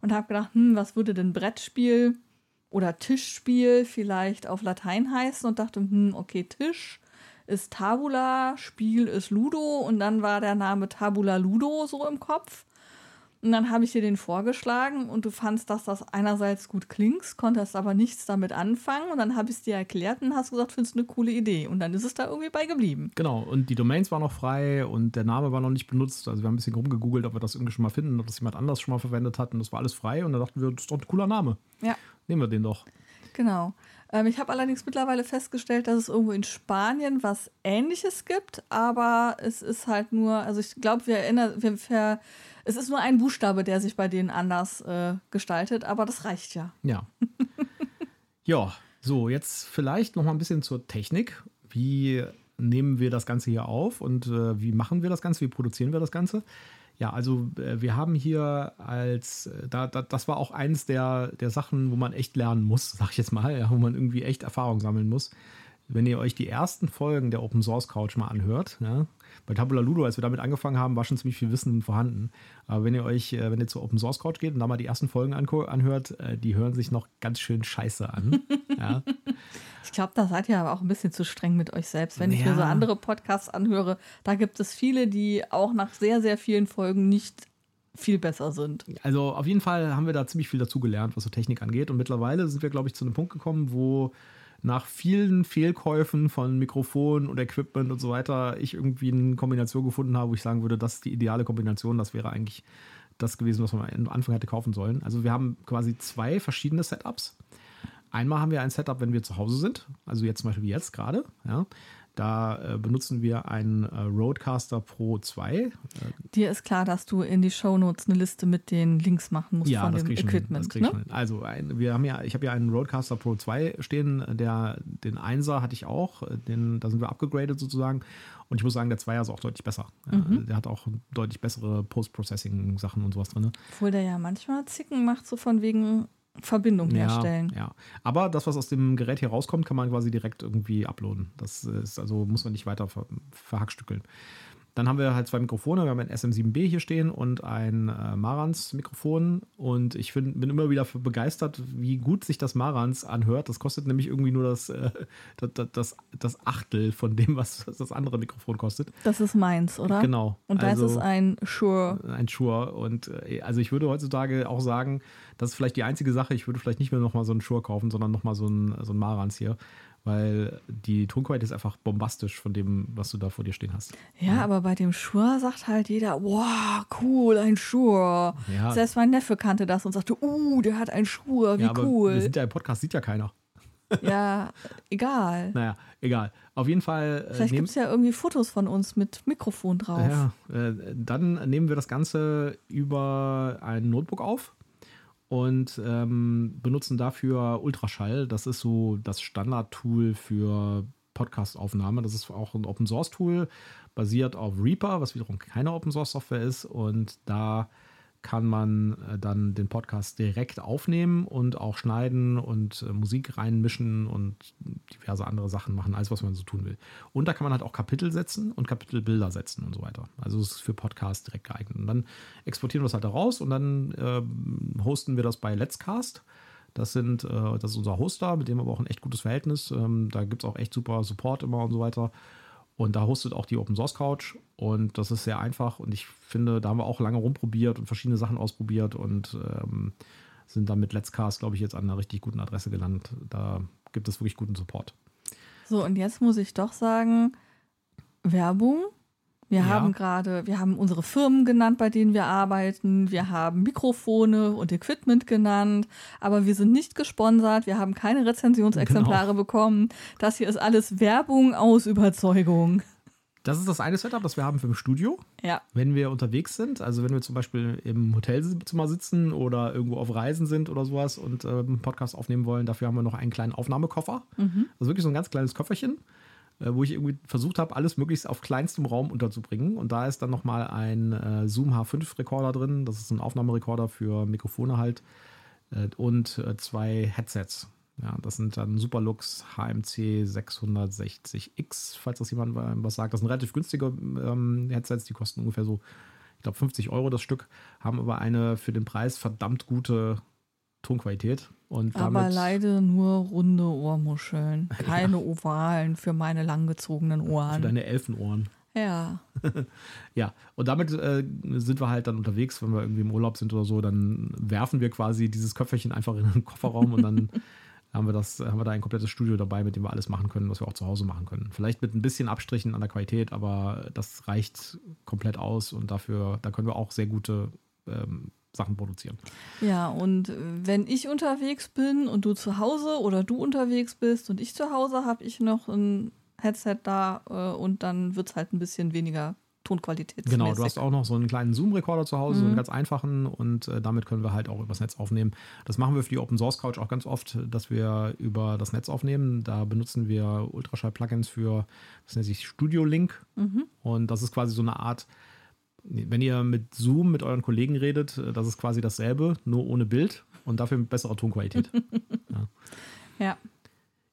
und habe gedacht, hm, was würde denn Brettspiel oder Tischspiel vielleicht auf Latein heißen und dachte, hm, okay, Tisch ist Tabula, Spiel ist Ludo und dann war der Name Tabula Ludo so im Kopf. Und dann habe ich dir den vorgeschlagen und du fandst, dass das einerseits gut klingt, konntest aber nichts damit anfangen. Und dann habe ich es dir erklärt und hast gesagt, findest du eine coole Idee. Und dann ist es da irgendwie bei geblieben. Genau, und die Domains waren noch frei und der Name war noch nicht benutzt. Also wir haben ein bisschen rumgegoogelt, ob wir das irgendwie schon mal finden, ob das jemand anders schon mal verwendet hat. Und das war alles frei. Und da dachten wir, das ist doch ein cooler Name. Ja. Nehmen wir den doch. Genau. Ähm, ich habe allerdings mittlerweile festgestellt, dass es irgendwo in Spanien was Ähnliches gibt, aber es ist halt nur, also ich glaube, wir erinnern, wir ver, es ist nur ein Buchstabe, der sich bei denen anders äh, gestaltet, aber das reicht ja. Ja. ja, so, jetzt vielleicht noch mal ein bisschen zur Technik. Wie nehmen wir das Ganze hier auf und äh, wie machen wir das Ganze? Wie produzieren wir das Ganze? Ja, also äh, wir haben hier als, äh, da, da, das war auch eins der, der Sachen, wo man echt lernen muss, sag ich jetzt mal, ja, wo man irgendwie echt Erfahrung sammeln muss. Wenn ihr euch die ersten Folgen der Open Source Couch mal anhört, ja, bei Tabula Ludo, als wir damit angefangen haben, war schon ziemlich viel Wissen vorhanden. Aber wenn ihr euch, äh, wenn ihr zur Open Source Couch geht und da mal die ersten Folgen anhört, die hören sich noch ganz schön scheiße an. ja. Ich glaube, da seid ihr aber auch ein bisschen zu streng mit euch selbst. Wenn ja. ich mir so andere Podcasts anhöre, da gibt es viele, die auch nach sehr, sehr vielen Folgen nicht viel besser sind. Also auf jeden Fall haben wir da ziemlich viel dazugelernt, was so Technik angeht. Und mittlerweile sind wir, glaube ich, zu einem Punkt gekommen, wo nach vielen Fehlkäufen von Mikrofon und Equipment und so weiter ich irgendwie eine Kombination gefunden habe, wo ich sagen würde, das ist die ideale Kombination. Das wäre eigentlich das gewesen, was man am Anfang hätte kaufen sollen. Also wir haben quasi zwei verschiedene Setups. Einmal haben wir ein Setup, wenn wir zu Hause sind, also jetzt zum Beispiel wie jetzt gerade. Ja. Da äh, benutzen wir einen äh, Roadcaster Pro 2. Äh, Dir ist klar, dass du in die Shownotes eine Liste mit den Links machen musst ja, von dem Equipment. Hin, ne? Also ein, wir haben ja, ich habe ja einen Roadcaster Pro 2 stehen, der den 1er hatte ich auch, den, da sind wir abgegradet sozusagen. Und ich muss sagen, der 2er ist auch deutlich besser. Mhm. Der hat auch deutlich bessere Post-Processing-Sachen und sowas drin. Obwohl der ja manchmal Zicken macht, so von wegen, Verbindung herstellen. Ja, ja. Aber das, was aus dem Gerät hier rauskommt, kann man quasi direkt irgendwie uploaden. Das ist also, muss man nicht weiter ver verhackstückeln. Dann haben wir halt zwei Mikrofone. Wir haben ein SM7B hier stehen und ein äh, Marantz-Mikrofon. Und ich find, bin immer wieder begeistert, wie gut sich das Marantz anhört. Das kostet nämlich irgendwie nur das, äh, das, das, das, Achtel von dem, was das andere Mikrofon kostet. Das ist meins, oder? Genau. Und das also, ist ein Shure. Ein Shure. Und äh, also ich würde heutzutage auch sagen, das ist vielleicht die einzige Sache. Ich würde vielleicht nicht mehr nochmal so einen Shure kaufen, sondern nochmal so einen, so einen Marantz hier weil die Tonqualität ist einfach bombastisch von dem, was du da vor dir stehen hast. Ja, ja. aber bei dem Shure sagt halt jeder, wow, cool, ein Shure. Ja. Selbst mein Neffe kannte das und sagte, uh, der hat ein Shure, wie ja, cool. Wir sind ja im Podcast, sieht ja keiner. Ja, egal. Naja, egal. Auf jeden Fall. Äh, Vielleicht gibt es ja irgendwie Fotos von uns mit Mikrofon drauf. Ja, äh, dann nehmen wir das Ganze über ein Notebook auf und ähm, benutzen dafür Ultraschall. Das ist so das Standard-Tool für Podcast-Aufnahme. Das ist auch ein Open-Source-Tool, basiert auf Reaper, was wiederum keine Open-Source-Software ist. Und da kann man äh, dann den Podcast direkt aufnehmen und auch schneiden und äh, Musik reinmischen und diverse andere Sachen machen, alles, was man so tun will. Und da kann man halt auch Kapitel setzen und Kapitelbilder setzen und so weiter. Also es ist für Podcasts direkt geeignet. Und dann exportieren wir das halt da raus und dann äh, hosten wir das bei Let's Cast. Das sind, äh, das ist unser Hoster, mit dem wir auch ein echt gutes Verhältnis. Ähm, da gibt es auch echt super Support immer und so weiter. Und da hostet auch die Open Source Couch und das ist sehr einfach und ich finde, da haben wir auch lange rumprobiert und verschiedene Sachen ausprobiert und ähm, sind dann mit Let's Cast, glaube ich, jetzt an einer richtig guten Adresse gelandet. Da gibt es wirklich guten Support. So, und jetzt muss ich doch sagen, Werbung wir ja. haben gerade, wir haben unsere Firmen genannt, bei denen wir arbeiten. Wir haben Mikrofone und Equipment genannt, aber wir sind nicht gesponsert. Wir haben keine Rezensionsexemplare genau. bekommen. Das hier ist alles Werbung aus Überzeugung. Das ist das eine Setup, das wir haben für ein Studio. Ja. Wenn wir unterwegs sind, also wenn wir zum Beispiel im Hotelzimmer sitzen oder irgendwo auf Reisen sind oder sowas und äh, einen Podcast aufnehmen wollen, dafür haben wir noch einen kleinen Aufnahmekoffer. Mhm. Also wirklich so ein ganz kleines Köfferchen. Äh, wo ich irgendwie versucht habe, alles möglichst auf kleinstem Raum unterzubringen. Und da ist dann nochmal ein äh, Zoom H5-Rekorder drin. Das ist ein Aufnahmerekorder für Mikrofone halt. Äh, und äh, zwei Headsets. Ja, das sind dann Superlux HMC 660X, falls das jemand was sagt. Das sind relativ günstige ähm, Headsets, die kosten ungefähr so, ich glaube, 50 Euro das Stück, haben aber eine für den Preis verdammt gute Tonqualität. Und Aber leider nur runde Ohrmuscheln, keine ja. ovalen für meine langgezogenen Ohren. Für deine Elfenohren. Ja. ja, und damit äh, sind wir halt dann unterwegs, wenn wir irgendwie im Urlaub sind oder so, dann werfen wir quasi dieses Köpferchen einfach in den Kofferraum und dann haben wir das, haben wir da ein komplettes Studio dabei, mit dem wir alles machen können, was wir auch zu Hause machen können. Vielleicht mit ein bisschen Abstrichen an der Qualität, aber das reicht komplett aus und dafür, da können wir auch sehr gute ähm, Sachen produzieren. Ja, und wenn ich unterwegs bin und du zu Hause oder du unterwegs bist und ich zu Hause, habe ich noch ein Headset da äh, und dann wird es halt ein bisschen weniger Tonqualität. Genau, du hast auch noch so einen kleinen Zoom-Rekorder zu Hause, mhm. so einen mhm. ganz einfachen und äh, damit können wir halt auch übers Netz aufnehmen. Das machen wir für die Open Source Couch auch ganz oft, dass wir über das Netz aufnehmen. Da benutzen wir Ultraschall-Plugins für, das nennt sich Studio Link mhm. und das ist quasi so eine Art wenn ihr mit Zoom mit euren Kollegen redet, äh, das ist quasi dasselbe, nur ohne Bild und dafür mit besserer Tonqualität. ja. ja.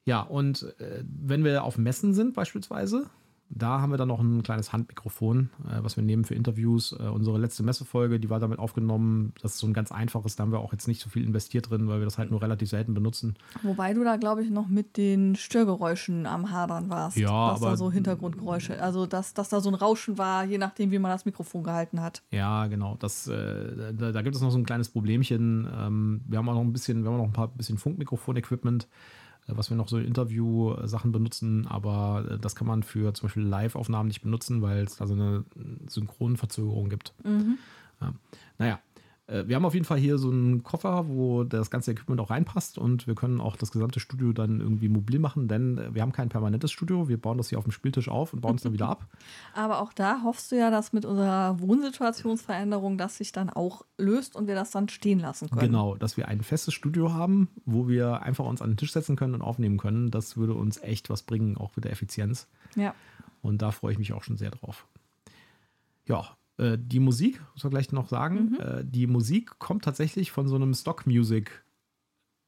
Ja, und äh, wenn wir auf Messen sind beispielsweise, da haben wir dann noch ein kleines Handmikrofon, äh, was wir nehmen für Interviews. Äh, unsere letzte Messefolge, die war damit aufgenommen. Das ist so ein ganz einfaches, da haben wir auch jetzt nicht so viel investiert drin, weil wir das halt nur relativ selten benutzen. Wobei du da, glaube ich, noch mit den Störgeräuschen am Hadern warst. Ja, dass aber. Da so Hintergrundgeräusche, also dass, dass da so ein Rauschen war, je nachdem, wie man das Mikrofon gehalten hat. Ja, genau. Das, äh, da, da, gibt es noch so ein kleines Problemchen. Ähm, wir haben auch noch ein bisschen, wir haben noch ein paar bisschen Funkmikrofon-Equipment. Äh, was wir noch so in Interview-Sachen benutzen, aber äh, das kann man für zum Beispiel Live-Aufnahmen nicht benutzen, weil es da so eine Synchronverzögerung gibt. Mhm. Ja. Naja, wir haben auf jeden Fall hier so einen Koffer, wo das ganze Equipment auch reinpasst und wir können auch das gesamte Studio dann irgendwie mobil machen, denn äh, wir haben kein permanentes Studio. Wir bauen das hier auf dem Spieltisch auf und bauen es dann wieder ab. Aber auch da hoffst du ja, dass mit unserer Wohnsituationsveränderung das sich dann auch löst und wir das dann stehen lassen können. Genau, dass wir ein festes Studio haben, wo wir einfach uns an den Tisch setzen können und aufnehmen können. Das würde uns echt was bringen, auch mit der Effizienz. Ja. Und da freue ich mich auch schon sehr drauf. Ja, äh, die Musik, muss man gleich noch sagen, mhm. äh, die Musik kommt tatsächlich von so einem Stock Music.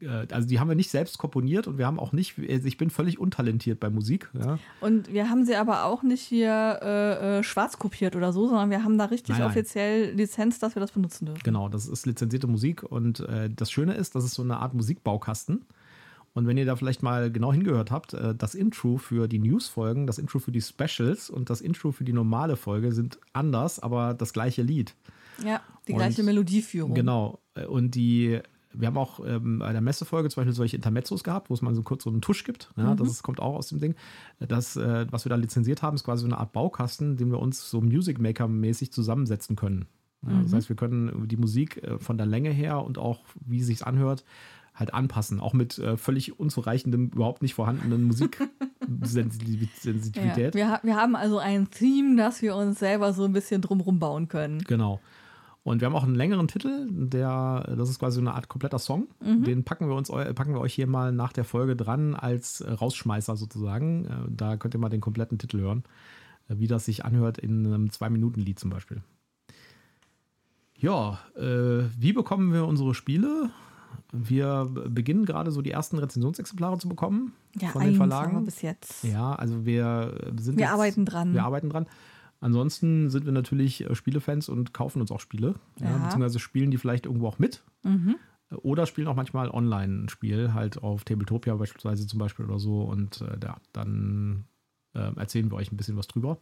Äh, also die haben wir nicht selbst komponiert und wir haben auch nicht, also ich bin völlig untalentiert bei Musik. Ja. Und wir haben sie aber auch nicht hier äh, äh, schwarz kopiert oder so, sondern wir haben da richtig nein, nein. offiziell Lizenz, dass wir das benutzen dürfen. Genau, das ist lizenzierte Musik und das Schöne ist, das ist so eine Art Musikbaukasten. Und wenn ihr da vielleicht mal genau hingehört habt, äh, das Intro für die News-Folgen, das Intro für die Specials und das Intro für die normale Folge sind anders, aber das gleiche Lied. Ja, die gleiche und, Melodieführung. Genau. Äh, und die, wir haben auch ähm, bei der Messefolge zum Beispiel solche Intermezzos gehabt, wo es mal so kurz so einen Tusch gibt. Ja, mhm. Das ist, kommt auch aus dem Ding. Das, äh, was wir da lizenziert haben, ist quasi so eine Art Baukasten, den wir uns so Music Maker-mäßig zusammensetzen können. Ja, mhm. Das heißt, wir können die Musik von der Länge her und auch, wie es sich anhört, halt anpassen, auch mit äh, völlig unzureichendem, überhaupt nicht vorhandenen Musiksensitivität. Ja, wir, wir haben also ein Theme, das wir uns selber so ein bisschen drumrum bauen können. Genau. Und wir haben auch einen längeren Titel, der, das ist quasi eine Art kompletter Song. Mhm. Den packen wir uns, packen wir euch hier mal nach der Folge dran als Rausschmeißer sozusagen. Äh, da könnt ihr mal den kompletten Titel hören, äh, wie das sich anhört in einem Zwei-Minuten-Lied zum Beispiel. Ja, äh, wie bekommen wir unsere Spiele? Wir beginnen gerade so die ersten Rezensionsexemplare zu bekommen ja, von den Verlagen. bis jetzt. Ja, also wir sind. Wir jetzt, arbeiten dran. Wir arbeiten dran. Ansonsten sind wir natürlich äh, Spielefans und kaufen uns auch Spiele. Ja. Ja, beziehungsweise spielen die vielleicht irgendwo auch mit. Mhm. Oder spielen auch manchmal online ein Spiel, halt auf Tabletopia beispielsweise zum Beispiel oder so. Und äh, ja, dann äh, erzählen wir euch ein bisschen was drüber.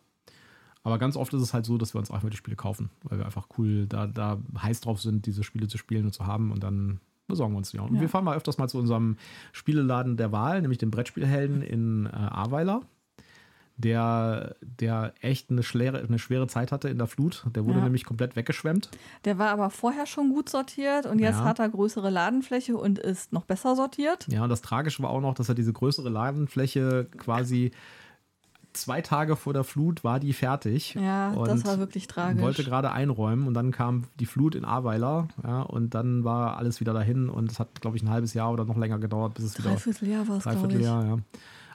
Aber ganz oft ist es halt so, dass wir uns einfach die Spiele kaufen, weil wir einfach cool da, da heiß drauf sind, diese Spiele zu spielen und zu haben. Und dann besorgen wir uns die. Und ja. wir fahren mal öfters mal zu unserem Spieleladen der Wahl, nämlich dem Brettspielhelden in äh, Ahrweiler der, der echt eine schwere, eine schwere Zeit hatte in der Flut. Der wurde ja. nämlich komplett weggeschwemmt. Der war aber vorher schon gut sortiert und jetzt ja. hat er größere Ladenfläche und ist noch besser sortiert. Ja, und das Tragische war auch noch, dass er diese größere Ladenfläche quasi zwei Tage vor der Flut war die fertig. Ja, das war wirklich tragisch. Wollte gerade einräumen und dann kam die Flut in Ahrweiler ja, und dann war alles wieder dahin und es hat, glaube ich, ein halbes Jahr oder noch länger gedauert, bis es wieder. Dreivierteljahr war es, Dreivierteljahr, ja.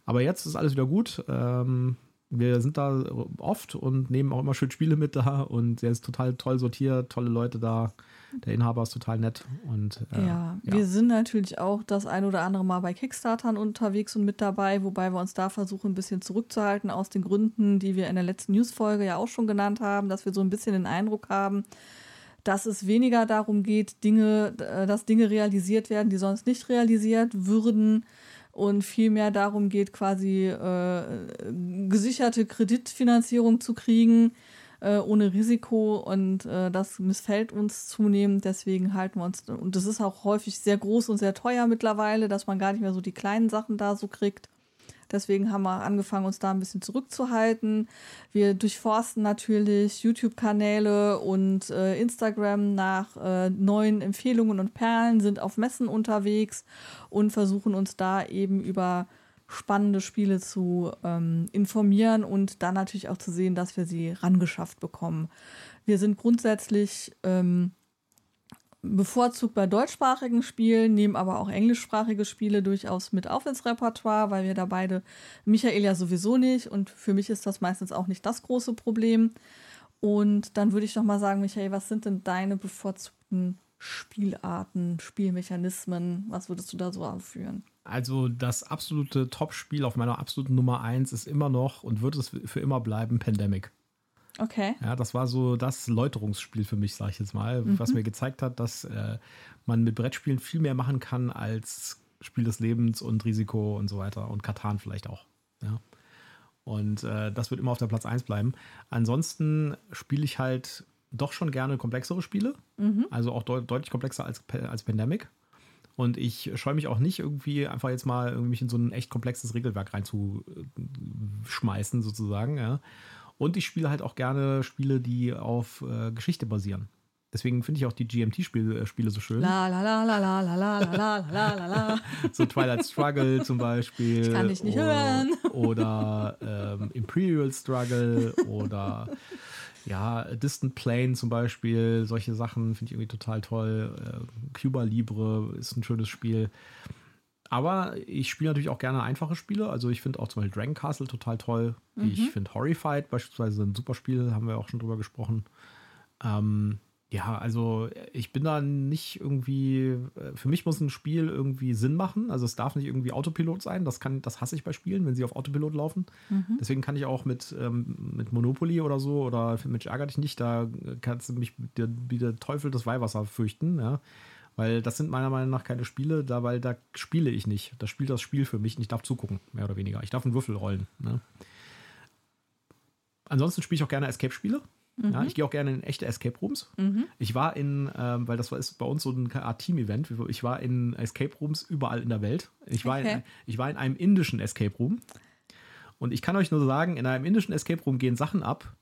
Aber jetzt ist alles wieder gut. Ähm, wir sind da oft und nehmen auch immer schön Spiele mit da und er ist total toll sortiert, tolle Leute da. Der Inhaber ist total nett. Und, äh, ja, ja, wir sind natürlich auch das ein oder andere Mal bei Kickstartern unterwegs und mit dabei, wobei wir uns da versuchen, ein bisschen zurückzuhalten aus den Gründen, die wir in der letzten Newsfolge ja auch schon genannt haben, dass wir so ein bisschen den Eindruck haben, dass es weniger darum geht, Dinge, äh, dass Dinge realisiert werden, die sonst nicht realisiert würden und vielmehr darum geht, quasi äh, gesicherte Kreditfinanzierung zu kriegen, äh, ohne Risiko. Und äh, das missfällt uns zunehmend. Deswegen halten wir uns, und das ist auch häufig sehr groß und sehr teuer mittlerweile, dass man gar nicht mehr so die kleinen Sachen da so kriegt. Deswegen haben wir angefangen, uns da ein bisschen zurückzuhalten. Wir durchforsten natürlich YouTube-Kanäle und äh, Instagram nach äh, neuen Empfehlungen und Perlen, sind auf Messen unterwegs und versuchen uns da eben über spannende Spiele zu ähm, informieren und dann natürlich auch zu sehen, dass wir sie rangeschafft bekommen. Wir sind grundsätzlich ähm, bevorzugt bei deutschsprachigen Spielen, nehmen aber auch englischsprachige Spiele durchaus mit auf ins Repertoire, weil wir da beide, Michael ja sowieso nicht und für mich ist das meistens auch nicht das große Problem. Und dann würde ich noch mal sagen, Michael, was sind denn deine bevorzugten Spielarten, Spielmechanismen? Was würdest du da so aufführen? Also das absolute Top-Spiel auf meiner absoluten Nummer 1 ist immer noch und wird es für immer bleiben Pandemic. Okay. Ja, das war so das Läuterungsspiel für mich, sage ich jetzt mal, mhm. was mir gezeigt hat, dass äh, man mit Brettspielen viel mehr machen kann als Spiel des Lebens und Risiko und so weiter und Katan vielleicht auch. Ja. Und äh, das wird immer auf der Platz 1 bleiben. Ansonsten spiele ich halt doch schon gerne komplexere Spiele, mhm. also auch de deutlich komplexer als, als Pandemic. Und ich scheue mich auch nicht irgendwie einfach jetzt mal irgendwie in so ein echt komplexes Regelwerk reinzuschmeißen, sozusagen. Ja. Und ich spiele halt auch gerne Spiele, die auf äh, Geschichte basieren. Deswegen finde ich auch die GMT-Spiele äh, so schön. La la la la la la la la la la la. so Twilight Struggle zum Beispiel. Ich kann dich nicht oder, hören. Oder ähm, Imperial Struggle oder ja, Distant Plane zum Beispiel. Solche Sachen finde ich irgendwie total toll. Äh, Cuba Libre ist ein schönes Spiel. Aber ich spiele natürlich auch gerne einfache Spiele. Also ich finde auch zum Beispiel Dragon Castle total toll. Mhm. Ich finde Horrified beispielsweise ein super Spiel, haben wir auch schon drüber gesprochen. Ähm, ja, also ich bin da nicht irgendwie, äh, für mich muss ein Spiel irgendwie Sinn machen. Also es darf nicht irgendwie Autopilot sein. Das kann, das hasse ich bei Spielen, wenn sie auf Autopilot laufen. Mhm. Deswegen kann ich auch mit, ähm, mit Monopoly oder so oder mit Ärger dich nicht, da kannst du mich wie der Teufel das Weihwasser fürchten, ja. Weil das sind meiner Meinung nach keine Spiele, da, weil da spiele ich nicht. Da spielt das Spiel für mich und ich darf zugucken, mehr oder weniger. Ich darf einen Würfel rollen. Ne? Ansonsten spiele ich auch gerne Escape-Spiele. Mhm. Ja, ich gehe auch gerne in echte Escape Rooms. Mhm. Ich war in, ähm, weil das war, ist bei uns so eine Art Team-Event. Ich war in Escape Rooms überall in der Welt. Ich war, okay. in, ich war in einem indischen Escape Room. Und ich kann euch nur sagen, in einem indischen Escape Room gehen Sachen ab,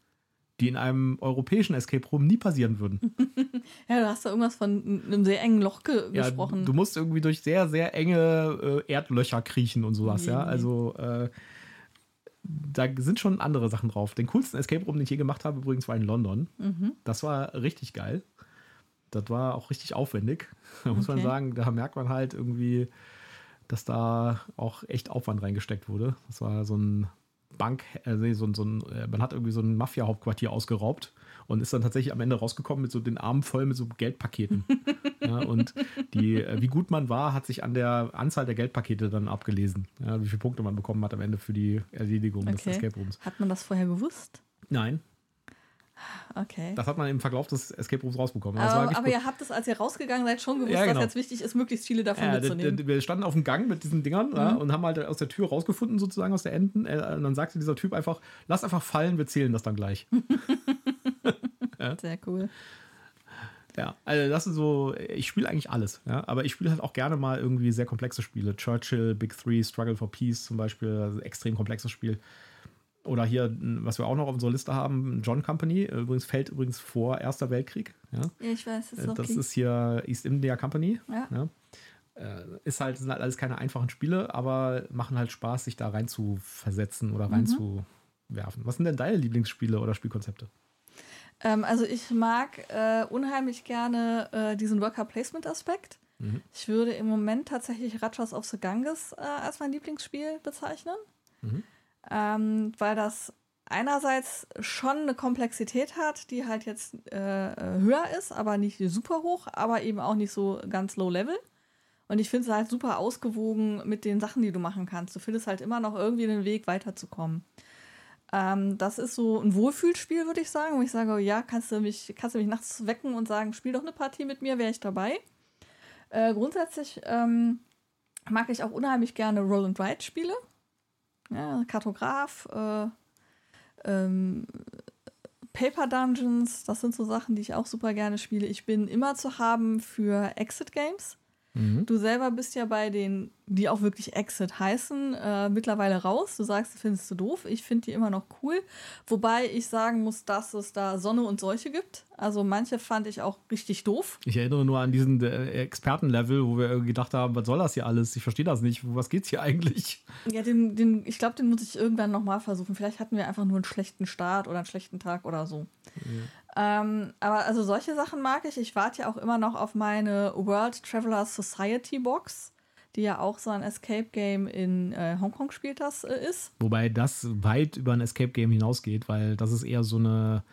die in einem europäischen Escape Room nie passieren würden. ja, du hast da irgendwas von einem sehr engen Loch ge ja, gesprochen. Du musst irgendwie durch sehr, sehr enge äh, Erdlöcher kriechen und sowas, nee, ja. Also äh, da sind schon andere Sachen drauf. Den coolsten Escape Room, den ich je gemacht habe, übrigens war in London. Mhm. Das war richtig geil. das war auch richtig aufwendig. Da muss man Okay. sagen, da merkt man halt irgendwie, dass da auch echt Aufwand reingesteckt wurde. Das war so ein Bank, äh, nee, so, so ein, äh, man hat irgendwie so ein Mafia-Hauptquartier ausgeraubt und ist dann tatsächlich am Ende rausgekommen mit so den Armen voll mit so Geldpaketen. ja, und die, äh, wie gut man war, hat sich an der Anzahl der Geldpakete dann abgelesen. Ja, wie viele Punkte man bekommen hat am Ende für die Erledigung des Okay. Escape Rooms. Hat man das vorher gewusst? Nein, Okay. das hat man im Verlauf des Escape Rooms rausbekommen. War Aber, aber ihr habt es, als ihr rausgegangen seid, schon gewusst, Ja, genau. dass jetzt wichtig ist, möglichst viele davon Ja, mitzunehmen. wir standen auf dem Gang mit diesen Dingern ja, und haben halt aus der Tür rausgefunden, sozusagen aus der Enden. Äh, Und dann sagte dieser Typ einfach, lass einfach fallen, wir zählen das dann gleich. Sehr cool. ja, also das ist so, ich spiele eigentlich alles, ja, aber ich spiele halt auch gerne mal irgendwie sehr komplexe Spiele. Churchill, Big Three, Struggle for Peace zum Beispiel, also extrem komplexes Spiel. Oder hier, was wir auch noch auf unserer Liste haben, John Company, übrigens fällt übrigens vor Erster Weltkrieg. Ja. Ja, ich weiß, das ist Äh, okay. Das ist hier East India Company. Ja. Ja. Äh, Ist halt, sind halt alles keine einfachen Spiele, aber machen halt Spaß, sich da rein zu versetzen oder Mhm. reinzuwerfen. Was sind denn deine Lieblingsspiele oder Spielkonzepte? Ähm, also ich mag äh, unheimlich gerne äh, diesen Worker-Placement-Aspekt. Mhm. Ich würde im Moment tatsächlich Rajas of the Ganges äh, als mein Lieblingsspiel bezeichnen. Mhm. Ähm, weil das einerseits schon eine Komplexität hat, die halt jetzt äh, höher ist, aber nicht super hoch, aber eben auch nicht so ganz low level. Und ich finde es halt super ausgewogen mit den Sachen, die du machen kannst. Du findest halt immer noch irgendwie einen Weg, weiterzukommen. Ähm, das ist so ein Wohlfühlspiel, würde ich sagen, wo ich sage, ja, kannst du mich, kannst du mich nachts wecken und sagen, spiel doch eine Partie mit mir, wäre ich dabei. Äh, grundsätzlich ähm, mag ich auch unheimlich gerne Roll and Ride Spiele. Ja, Kartograf, äh, ähm, Paper Dungeons, das sind so Sachen, die ich auch super gerne spiele. Ich bin immer zu haben für Exit Games. Mhm. Du selber bist ja bei den, die auch wirklich Exit heißen, äh, mittlerweile raus. Du sagst, du findest du doof. Ich finde die immer noch cool. Wobei ich sagen muss, dass es da Sonne und Seuche gibt. Also manche fand ich auch richtig doof. Ich erinnere nur an diesen äh, Expertenlevel, wo wir irgendwie gedacht haben, was soll das hier alles? Ich verstehe das nicht. Was geht's hier eigentlich? Ja, den, den, ich glaube, den muss ich irgendwann nochmal versuchen. Vielleicht hatten wir einfach nur einen schlechten Start oder einen schlechten Tag oder so. Ähm, aber also solche Sachen mag ich. Ich warte ja auch immer noch auf meine World Traveler Society Box, die ja auch so ein Escape Game in äh, Hongkong spielt das äh, ist. Wobei das weit über ein Escape Game hinausgeht, weil das ist eher so eine.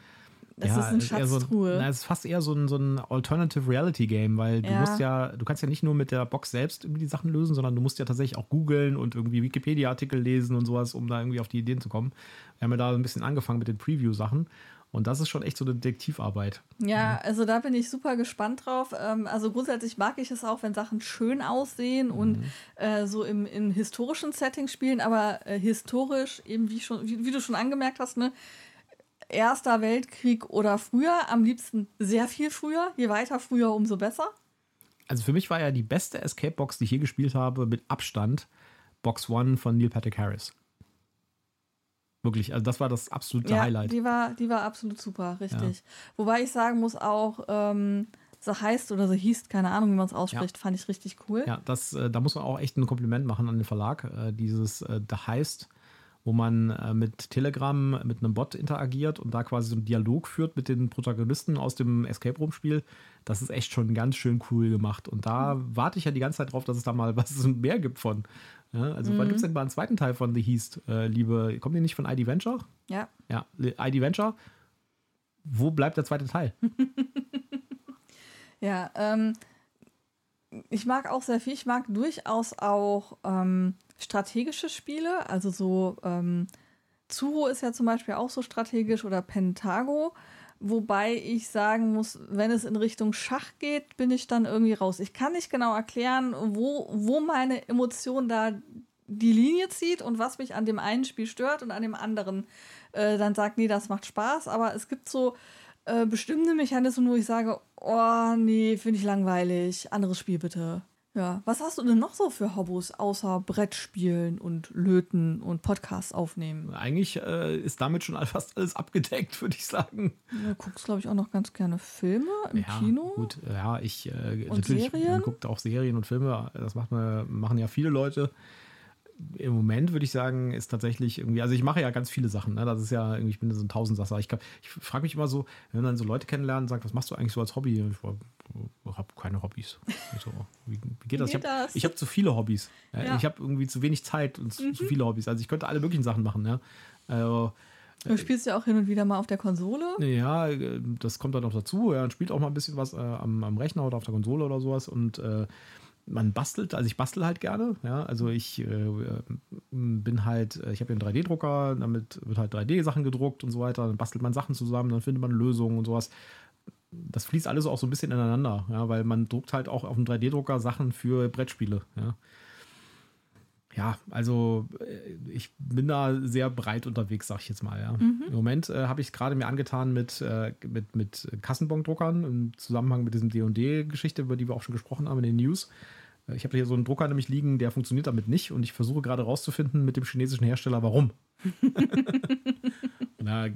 Das ist eine eher so, Schatztruhe. na, es ist fast eher so ein, so ein Alternative Reality Game, weil du Ja. musst ja, du kannst ja nicht nur mit der Box selbst irgendwie die Sachen lösen, sondern du musst ja tatsächlich auch googeln und irgendwie Wikipedia-Artikel lesen und sowas, um da irgendwie auf die Ideen zu kommen. Wir haben ja da ein bisschen angefangen mit den Preview-Sachen und das ist schon echt so eine Detektivarbeit. Ja, also da bin ich super gespannt drauf. Ähm, also grundsätzlich mag ich es auch, wenn Sachen schön aussehen und äh, so im, in historischen Settings spielen, aber äh, historisch, eben wie, schon, wie, wie du schon angemerkt hast, ne? Erster Weltkrieg oder früher, am liebsten sehr viel früher. Je weiter früher, umso besser. Also für mich war ja die beste Escape-Box, die ich je gespielt habe, mit Abstand Box One von Neil Patrick Harris. Wirklich, also das war das absolute ja, Highlight. Die war, die war absolut super, richtig. Wobei ich sagen muss auch, ähm, so heißt oder so hieß, keine Ahnung, wie man es ausspricht, fand ich richtig cool. Ja, das, äh, da muss man auch echt ein Kompliment machen an den Verlag. Äh, dieses äh, The Heist, wo man äh, mit Telegram mit einem Bot interagiert und da quasi so einen Dialog führt mit den Protagonisten aus dem Escape Room Spiel. Das ist echt schon ganz schön cool gemacht. Und da warte ich ja die ganze Zeit drauf, dass es da mal was mehr gibt von. Ja, also, wann gibt es denn mal einen zweiten Teil von The Heist, äh, liebe? Kommt ihr nicht von ID Venture? Ja. Ja, ID Venture. Wo bleibt der zweite Teil? Ja, ähm, ich mag auch sehr viel. Ich mag durchaus auch ähm, strategische Spiele. Also so ähm, Zuro ist ja zum Beispiel auch so strategisch oder Pentago. Wobei ich sagen muss, wenn es in Richtung Schach geht, bin ich dann irgendwie raus. Ich kann nicht genau erklären, wo, wo meine Emotion da die Linie zieht und was mich an dem einen Spiel stört und an dem anderen äh, dann sagt, nee, das macht Spaß. Aber es gibt so äh, bestimmte Mechanismen, wo ich sage, oh nee, finde ich langweilig. Anderes Spiel bitte. Ja, was hast du denn noch so für Hobbys außer Brettspielen und Löten und Podcasts aufnehmen? Eigentlich äh, ist damit schon fast alles abgedeckt, würde ich sagen. Du guckst, glaube ich, auch noch ganz gerne Filme im Kino. Gut, ja, ich äh, Und natürlich, Serien? man guckt auch Serien und Filme, das macht man, machen ja viele Leute. Im Moment würde ich sagen, ist tatsächlich irgendwie, also ich mache ja ganz viele Sachen, ne? das ist ja irgendwie, ich bin so ein Tausendsasser. Ich, ich frage mich immer so, wenn dann so Leute kennenlernen und sagen, was machst du eigentlich so als Hobby? Ich habe keine Hobbys. So, wie, wie, geht das? Wie geht ich habe hab zu viele Hobbys. Ja? Ja. Ich habe irgendwie zu wenig Zeit und zu, mhm. zu, viele Hobbys. Also ich könnte alle möglichen Sachen machen. Ja? Also, Du spielst ja auch hin und wieder mal auf der Konsole. Ja, das kommt dann noch dazu. Ja, und spielt auch mal ein bisschen was äh, am, am, Rechner oder auf der Konsole oder sowas. Und äh, man bastelt, also ich bastel halt gerne. Ja, also ich äh, bin halt, äh, ich habe einen 3D-Drucker, damit wird halt 3D-Sachen gedruckt und so weiter. Dann bastelt man Sachen zusammen, dann findet man Lösungen und sowas. Das fließt alles auch so ein bisschen ineinander, ja, weil man druckt halt auch auf dem 3D-Drucker Sachen für Brettspiele. Ja ja, also äh, ich bin da sehr breit unterwegs, sag ich jetzt mal. Ja. Mhm. Im Moment äh, habe ich gerade mir angetan mit, äh, mit, mit Kassenbon-Druckern im Zusammenhang mit diesem D&D-Geschichte, über die wir auch schon gesprochen haben in den News. Ich habe hier so einen Drucker nämlich liegen, der funktioniert damit nicht und ich versuche gerade rauszufinden mit dem chinesischen Hersteller, warum. da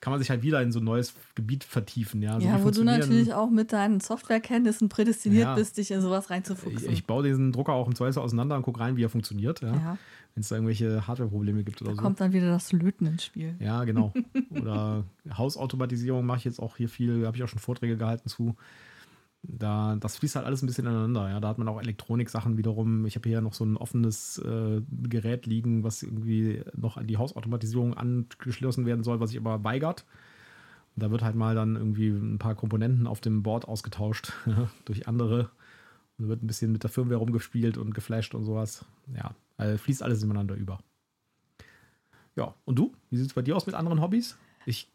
kann man sich halt wieder in so ein neues Gebiet vertiefen. Ja, so ja wo du natürlich auch mit deinen Softwarekenntnissen prädestiniert ja, bist, dich in sowas reinzufuchsen. Ich, ich, baue diesen Drucker auch im Zweifel auseinander und gucke rein, wie er funktioniert. Ja. ja. Wenn es da irgendwelche Hardware-Probleme gibt oder da so. kommt dann wieder das Löten ins Spiel. Ja, genau. Oder Hausautomatisierung mache ich jetzt auch hier viel, habe ich auch schon Vorträge gehalten zu. Da, das fließt halt alles ein bisschen ineinander. Ja. Da hat man auch Elektronik-Sachen wiederum. Ich habe hier noch so ein offenes äh, Gerät liegen, was irgendwie noch an die Hausautomatisierung angeschlossen werden soll, was sich aber weigert. Und da wird halt mal dann irgendwie ein paar Komponenten auf dem Board ausgetauscht durch andere. Und wird ein bisschen mit der Firmware rumgespielt und geflasht und sowas. Ja, also fließt alles ineinander über. Ja, und du? Wie sieht es bei dir aus mit anderen Hobbys? Ich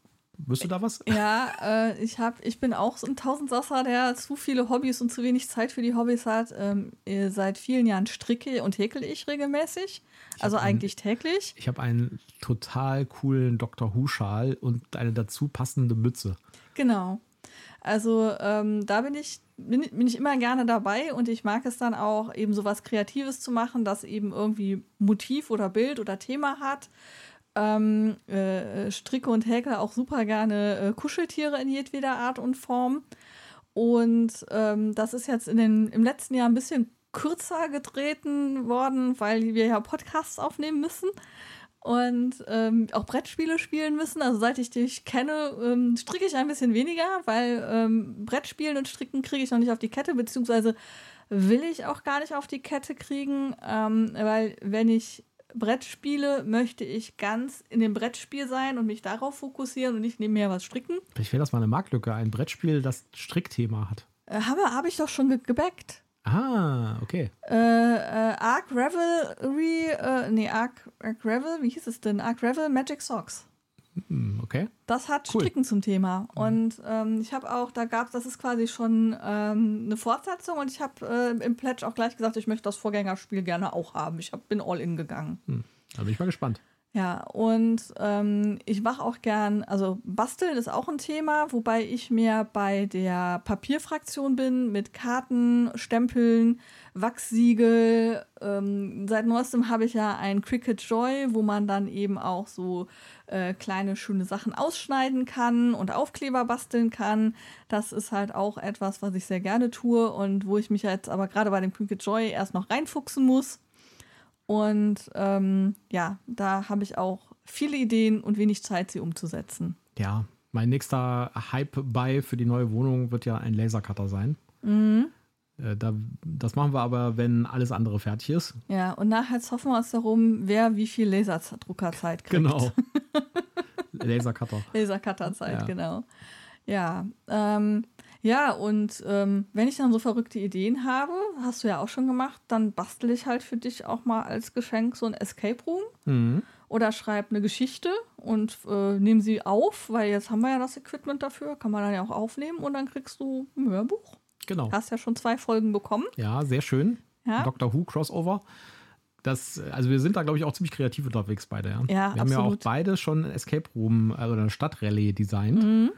Wirst du da was? Ja, äh, ich, hab, ich bin auch so ein Tausendsasser, der zu viele Hobbys und zu wenig Zeit für die Hobbys hat. Ähm, äh, seit vielen Jahren stricke und häkel ich regelmäßig. Ich also eigentlich einen, täglich. Ich habe einen total coolen Dr. Who-Schal und eine dazu passende Mütze. Genau. Also ähm, da bin ich, bin, bin ich immer gerne dabei und ich mag es dann auch, eben so was Kreatives zu machen, das eben irgendwie Motiv oder Bild oder Thema hat ähm, äh, stricke und häkle auch super gerne äh, Kuscheltiere in jedweder Art und Form. Und ähm, das ist jetzt in den, im letzten Jahr ein bisschen kürzer getreten worden, weil wir ja Podcasts aufnehmen müssen und ähm, auch Brettspiele spielen müssen. Also seit ich dich kenne, ähm, stricke ich ein bisschen weniger, weil ähm, Brettspielen und Stricken kriege ich noch nicht auf die Kette, beziehungsweise will ich auch gar nicht auf die Kette kriegen, ähm, weil wenn ich Brettspiele möchte ich ganz in dem Brettspiel sein und mich darauf fokussieren und nicht nebenher was stricken. Ich wäre das mal eine Marktlücke, ein Brettspiel, das Strickthema hat. Äh, habe hab ich doch schon ge gebackt. Ah, okay. Äh, äh, Arc Revelry, äh, nee, Arc, Arc Revel, wie hieß es denn? Arc Revel Magic Socks. Hm, okay. Das hat cool. Stricken zum Thema. Mhm. Und ähm, ich habe auch, da gab es, das ist quasi schon ähm, eine Fortsetzung und ich habe äh, im Pledge auch gleich gesagt, ich möchte das Vorgängerspiel gerne auch haben. Ich hab, bin all in gegangen. Hm. Da bin ich mal gespannt. Ja, und ähm, ich mache auch gern, also basteln ist auch ein Thema, wobei ich mehr bei der Papierfraktion bin mit Karten, Stempeln, Wachssiegel. Ähm, seit neuestem habe ich ja ein Cricut Joy, wo man dann eben auch so äh, kleine schöne Sachen ausschneiden kann und Aufkleber basteln kann. Das ist halt auch etwas, was ich sehr gerne tue und wo ich mich jetzt aber gerade bei dem Cricut Joy erst noch reinfuchsen muss. Und ähm, ja, da habe ich auch viele Ideen und wenig Zeit, sie umzusetzen. Ja, mein nächster Hype-Buy für die neue Wohnung wird ja ein Lasercutter sein. Mhm. Äh, da, das machen wir aber, wenn alles andere fertig ist. Ja, und nachher hoffen wir uns darum, wer wie viel Laserdruckerzeit kriegt. Genau. Lasercutter. Lasercutterzeit, ja. genau. Ja, ähm, ja, und ähm, wenn ich dann so verrückte Ideen habe, hast du ja auch schon gemacht, dann bastel ich halt für dich auch mal als Geschenk so ein Escape Room. Mhm. Oder schreibe eine Geschichte und äh, nehme sie auf, weil jetzt haben wir ja das Equipment dafür, kann man dann ja auch aufnehmen und dann kriegst du ein Hörbuch. Genau. Hast ja schon zwei Folgen bekommen. Ja, sehr schön. Ja? Doctor Who Crossover. Das, also wir sind da, glaube ich, auch ziemlich kreativ unterwegs beide. Ja, ja wir absolut. haben ja auch beide schon ein Escape Room, also eine Stadtrallye designt. Mhm.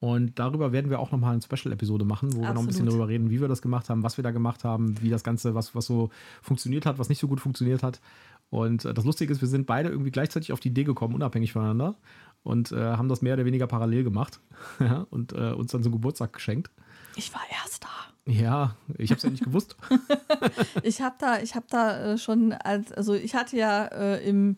Und darüber werden wir auch nochmal eine Special-Episode machen, wo Absolut. wir noch ein bisschen darüber reden, wie wir das gemacht haben, was wir da gemacht haben, wie das Ganze, was, was so funktioniert hat, was nicht so gut funktioniert hat. Und äh, das Lustige ist, wir sind beide irgendwie gleichzeitig auf die Idee gekommen, unabhängig voneinander. Und äh, haben das mehr oder weniger parallel gemacht. und äh, uns dann zum Geburtstag geschenkt. Ich war Erster. Ja, ich habe es ja nicht gewusst. ich habe da, ich habe da äh, schon, als, also ich hatte ja äh, im,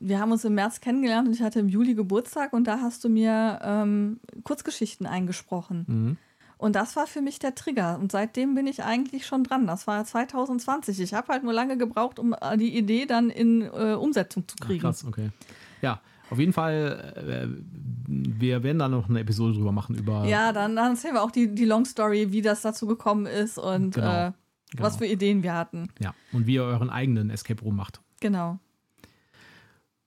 wir haben uns im März kennengelernt und ich hatte im Juli Geburtstag und da hast du mir ähm, Kurzgeschichten eingesprochen. Mhm. Und das war für mich der Trigger. Und seitdem bin ich eigentlich schon dran. Das war 2020. Ich habe halt nur lange gebraucht, um äh, die Idee dann in äh, Umsetzung zu kriegen. Ach, krass, okay. Ja, auf jeden Fall, äh, wir werden da noch eine Episode drüber machen. Über ja, dann, dann erzählen wir auch die, die Long Story, wie das dazu gekommen ist und genau, äh, genau. was für Ideen wir hatten. Ja, und wie ihr euren eigenen Escape Room macht. Genau.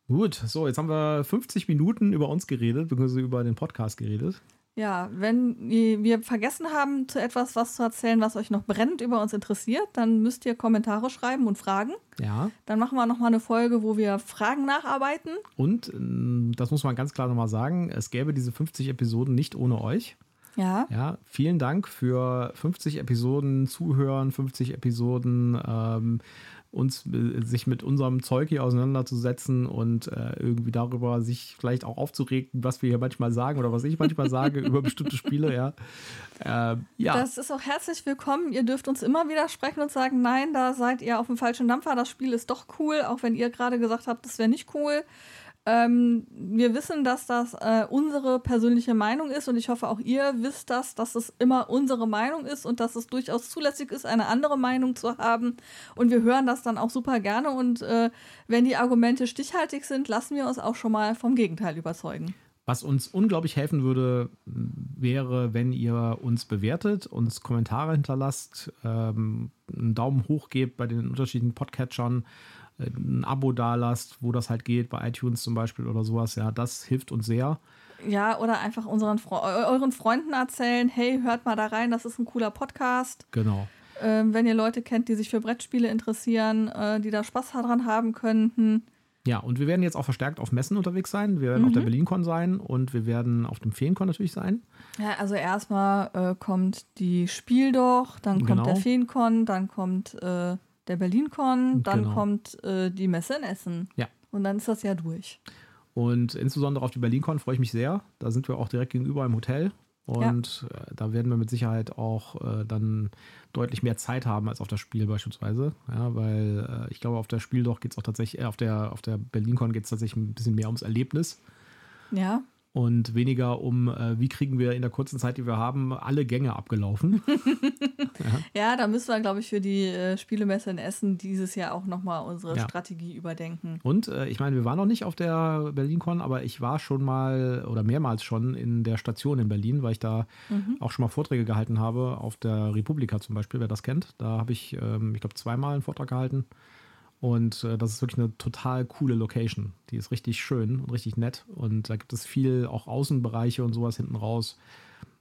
Gut, so, jetzt haben wir 50 Minuten über uns geredet, beziehungsweise über den Podcast geredet. Ja, wenn wir vergessen haben, zu etwas was zu erzählen, was euch noch brennend über uns interessiert, dann müsst ihr Kommentare schreiben und Fragen. Ja. Dann machen wir nochmal eine Folge, wo wir Fragen nacharbeiten. Und ähm, das muss man ganz klar nochmal sagen, es gäbe diese 50 Episoden nicht ohne euch. Ja. Ja, vielen Dank für 50 Episoden Zuhören, 50 Episoden ähm, uns äh, sich mit unserem Zeug hier auseinanderzusetzen und äh, irgendwie darüber sich vielleicht auch aufzuregen, was wir hier manchmal sagen oder was ich manchmal sage über bestimmte Spiele, ja. Äh, ja. Das ist auch herzlich willkommen. Ihr dürft uns immer widersprechen und sagen, nein, da seid ihr auf dem falschen Dampfer, das Spiel ist doch cool, auch wenn ihr gerade gesagt habt, das wäre nicht cool. Ähm, wir wissen, dass das äh, unsere persönliche Meinung ist und ich hoffe auch ihr wisst das, dass es immer unsere Meinung ist und dass es durchaus zulässig ist, eine andere Meinung zu haben. Und wir hören das dann auch super gerne und äh, wenn die Argumente stichhaltig sind, lassen wir uns auch schon mal vom Gegenteil überzeugen. Was uns unglaublich helfen würde, wäre, wenn ihr uns bewertet, uns Kommentare hinterlasst, ähm, einen Daumen hoch gebt bei den unterschiedlichen Podcatchern ein Abo dalasst, wo das halt geht, bei iTunes zum Beispiel oder sowas. Ja, das hilft uns sehr. Ja, oder einfach unseren euren Freunden erzählen, hey, hört mal da rein, das ist ein cooler Podcast. Genau. Ähm, wenn ihr Leute kennt, die sich für Brettspiele interessieren, äh, die da Spaß daran haben könnten. Ja, und wir werden jetzt auch verstärkt auf Messen unterwegs sein. Wir werden mhm. auf der mhm. BerlinCon sein und wir werden auf dem Feencon natürlich sein. Ja, also erstmal äh, kommt die Spiel doch, dann kommt genau. der Feencon, dann kommt äh, der BerlinCon, dann genau. kommt äh, die Messe in Essen. Ja. Und dann ist das Jahr durch. Und insbesondere auf die BerlinCon freue ich mich sehr. Da sind wir auch direkt gegenüber im Hotel. Und ja. Äh, da werden wir mit Sicherheit auch äh, dann deutlich mehr Zeit haben als auf das Spiel beispielsweise. Ja, weil äh, ich glaube, auf der Spiel doch geht es auch tatsächlich, äh, auf der, auf der BerlinCon geht es tatsächlich ein bisschen mehr ums Erlebnis. Ja und weniger um, äh, wie kriegen wir in der kurzen Zeit, die wir haben, alle Gänge abgelaufen. ja. ja. da müssen wir, glaube ich, für die äh, Spielemesse in Essen dieses Jahr auch nochmal unsere ja. Strategie überdenken. Und äh, ich meine, wir waren noch nicht auf der BerlinCon, aber ich war schon mal oder mehrmals schon in der Station in Berlin, weil ich da mhm. auch schon mal Vorträge gehalten habe, auf der Republika zum Beispiel, wer das kennt. Da habe ich, ähm, ich glaube, zweimal einen Vortrag gehalten. Und äh, das ist wirklich eine total coole Location. Die ist richtig schön und richtig nett. Und da gibt es viel auch Außenbereiche und sowas hinten raus.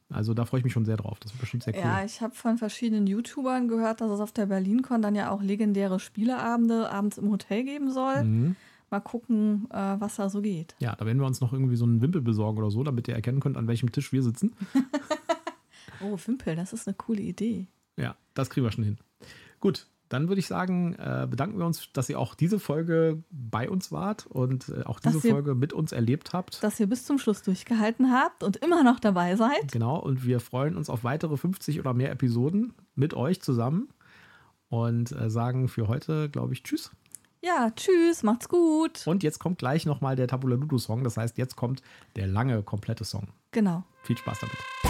Also da freue ich mich schon sehr drauf. Das ist bestimmt sehr cool. Ja, ich habe von verschiedenen YouTubern gehört, dass es auf der BerlinCon dann ja auch legendäre Spieleabende abends im Hotel geben soll. Mhm. Mal gucken, äh, was da so geht. Ja, da werden wir uns noch irgendwie so einen Wimpel besorgen oder so, damit ihr erkennen könnt, an welchem Tisch wir sitzen. oh, Wimpel, das ist eine coole Idee. Ja, das kriegen wir schon hin. Gut, dann würde ich sagen, äh, bedanken wir uns, dass ihr auch diese Folge bei uns wart und äh, auch diese ihr, Folge mit uns erlebt habt. Dass ihr bis zum Schluss durchgehalten habt und immer noch dabei seid. Genau, und wir freuen uns auf weitere 50 oder mehr Episoden mit euch zusammen und äh, sagen für heute, glaube ich, Tschüss. Ja, tschüss, macht's gut. Und jetzt kommt gleich nochmal der Tabula Ludo Song. Das heißt, jetzt kommt der lange, komplette Song. Genau. Viel Spaß damit.